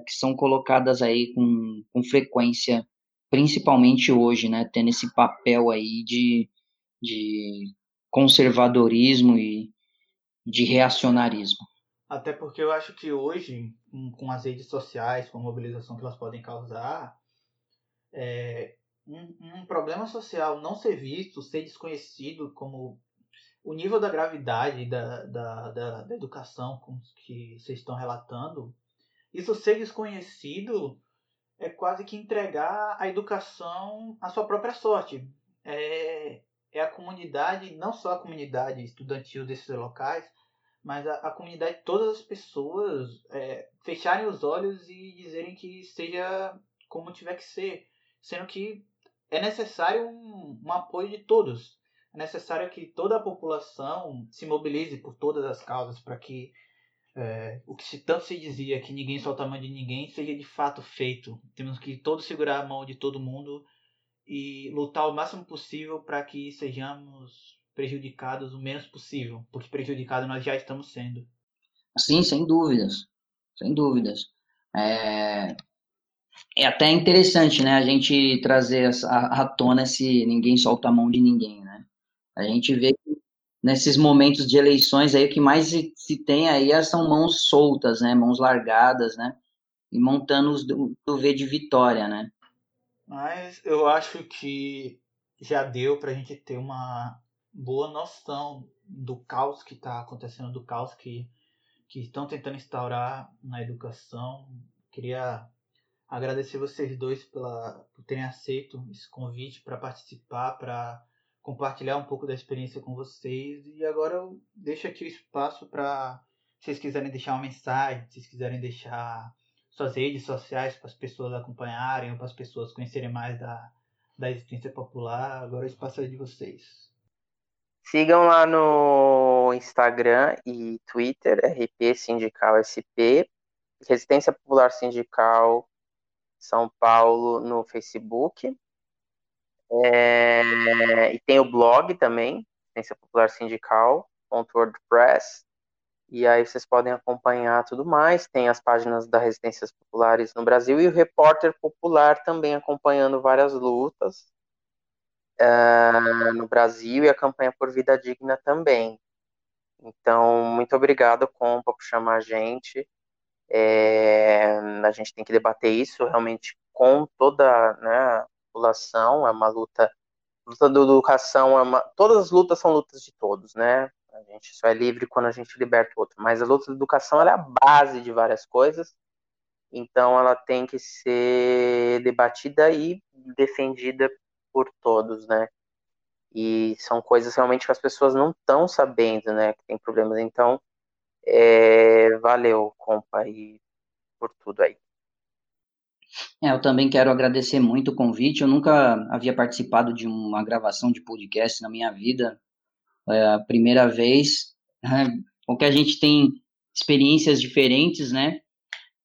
que são colocadas aí com, com frequência, principalmente hoje, né? Tendo esse papel aí de, de conservadorismo e de reacionarismo. Até porque eu acho que hoje, com as redes sociais, com a mobilização que elas podem causar, é, um, um, problema social não ser visto, ser desconhecido, como o nível da gravidade da, da, da, da educação que vocês estão relatando, isso ser desconhecido é quase que entregar a educação à sua própria sorte. É, é a comunidade, não só a comunidade estudantil desses locais, mas a, a comunidade, todas as pessoas é, fecharem os olhos e dizerem que seja como tiver que ser, sendo que é necessário um, um apoio de todos. É necessário que toda a população se mobilize por todas as causas para que é, o que se, tanto se dizia que ninguém solta a mão de ninguém seja de fato feito. Temos que todos segurar a mão de todo mundo e lutar o máximo possível para que sejamos prejudicados o menos possível, porque prejudicados nós já estamos sendo. Sim, sem dúvidas, sem dúvidas. É, é até interessante, né, a gente trazer à tona esse ninguém solta a mão de ninguém, né? A gente vê nesses momentos de eleições aí o que mais se, se tem aí é, são mãos soltas, né, mãos largadas, né, e montando os do, do V de vitória, né? Mas eu acho que já deu para a gente ter uma boa noção do caos que está acontecendo, do caos que, que estão tentando instaurar na educação. Queria agradecer vocês dois pela, por terem aceito esse convite para participar, para compartilhar um pouco da experiência com vocês. E agora eu deixo aqui o espaço para vocês quiserem deixar uma mensagem, se vocês quiserem deixar suas redes sociais para as pessoas acompanharem, ou para as pessoas conhecerem mais da, da existência popular. Agora o espaço é de vocês. Sigam lá no Instagram e Twitter, RP Sindical SP, Resistência Popular Sindical São Paulo no Facebook. É, e tem o blog também, Resistência Popular Sindical.wordpress. E aí vocês podem acompanhar tudo mais. Tem as páginas das resistências populares no Brasil e o Repórter Popular também acompanhando várias lutas uh, no Brasil e a campanha por vida digna também. Então, muito obrigado, Compa, por chamar a gente. É, a gente tem que debater isso realmente com toda né, população. É uma luta, luta da educação, é uma, todas as lutas são lutas de todos, né? A gente só é livre quando a gente liberta o outro. Mas a luta da educação é a base de várias coisas. Então, ela tem que ser debatida e defendida por todos, né? E são coisas realmente que as pessoas não estão sabendo, né? Que tem problemas. Então, é, valeu, compa, e por tudo aí. É, eu também quero agradecer muito o convite. Eu nunca havia participado de uma gravação de podcast na minha vida. É a primeira vez. Né? Porque a gente tem experiências diferentes, né?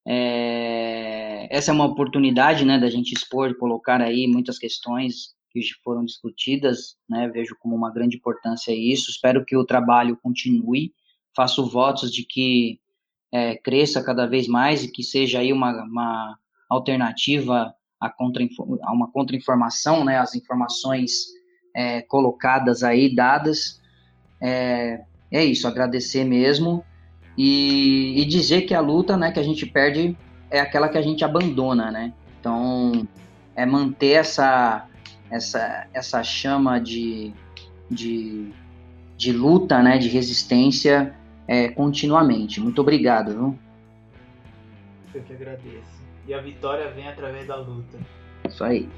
É, essa é uma oportunidade, né, da gente expor, colocar aí muitas questões que foram discutidas, né, vejo como uma grande importância isso. Espero que o trabalho continue. Faço votos de que é, cresça cada vez mais e que seja aí uma, uma alternativa a, contra, a uma contra-informação, né, as informações é, colocadas aí, dadas. É, é isso, agradecer mesmo e, e, dizer que a luta né, que a gente perde é aquela que a gente abandona, né? Então, é manter essa, essa, essa chama de, de, de luta, né, de resistência é, continuamente. Muito obrigado. Viu? Eu que agradeço. E a vitória vem através da luta. Isso aí.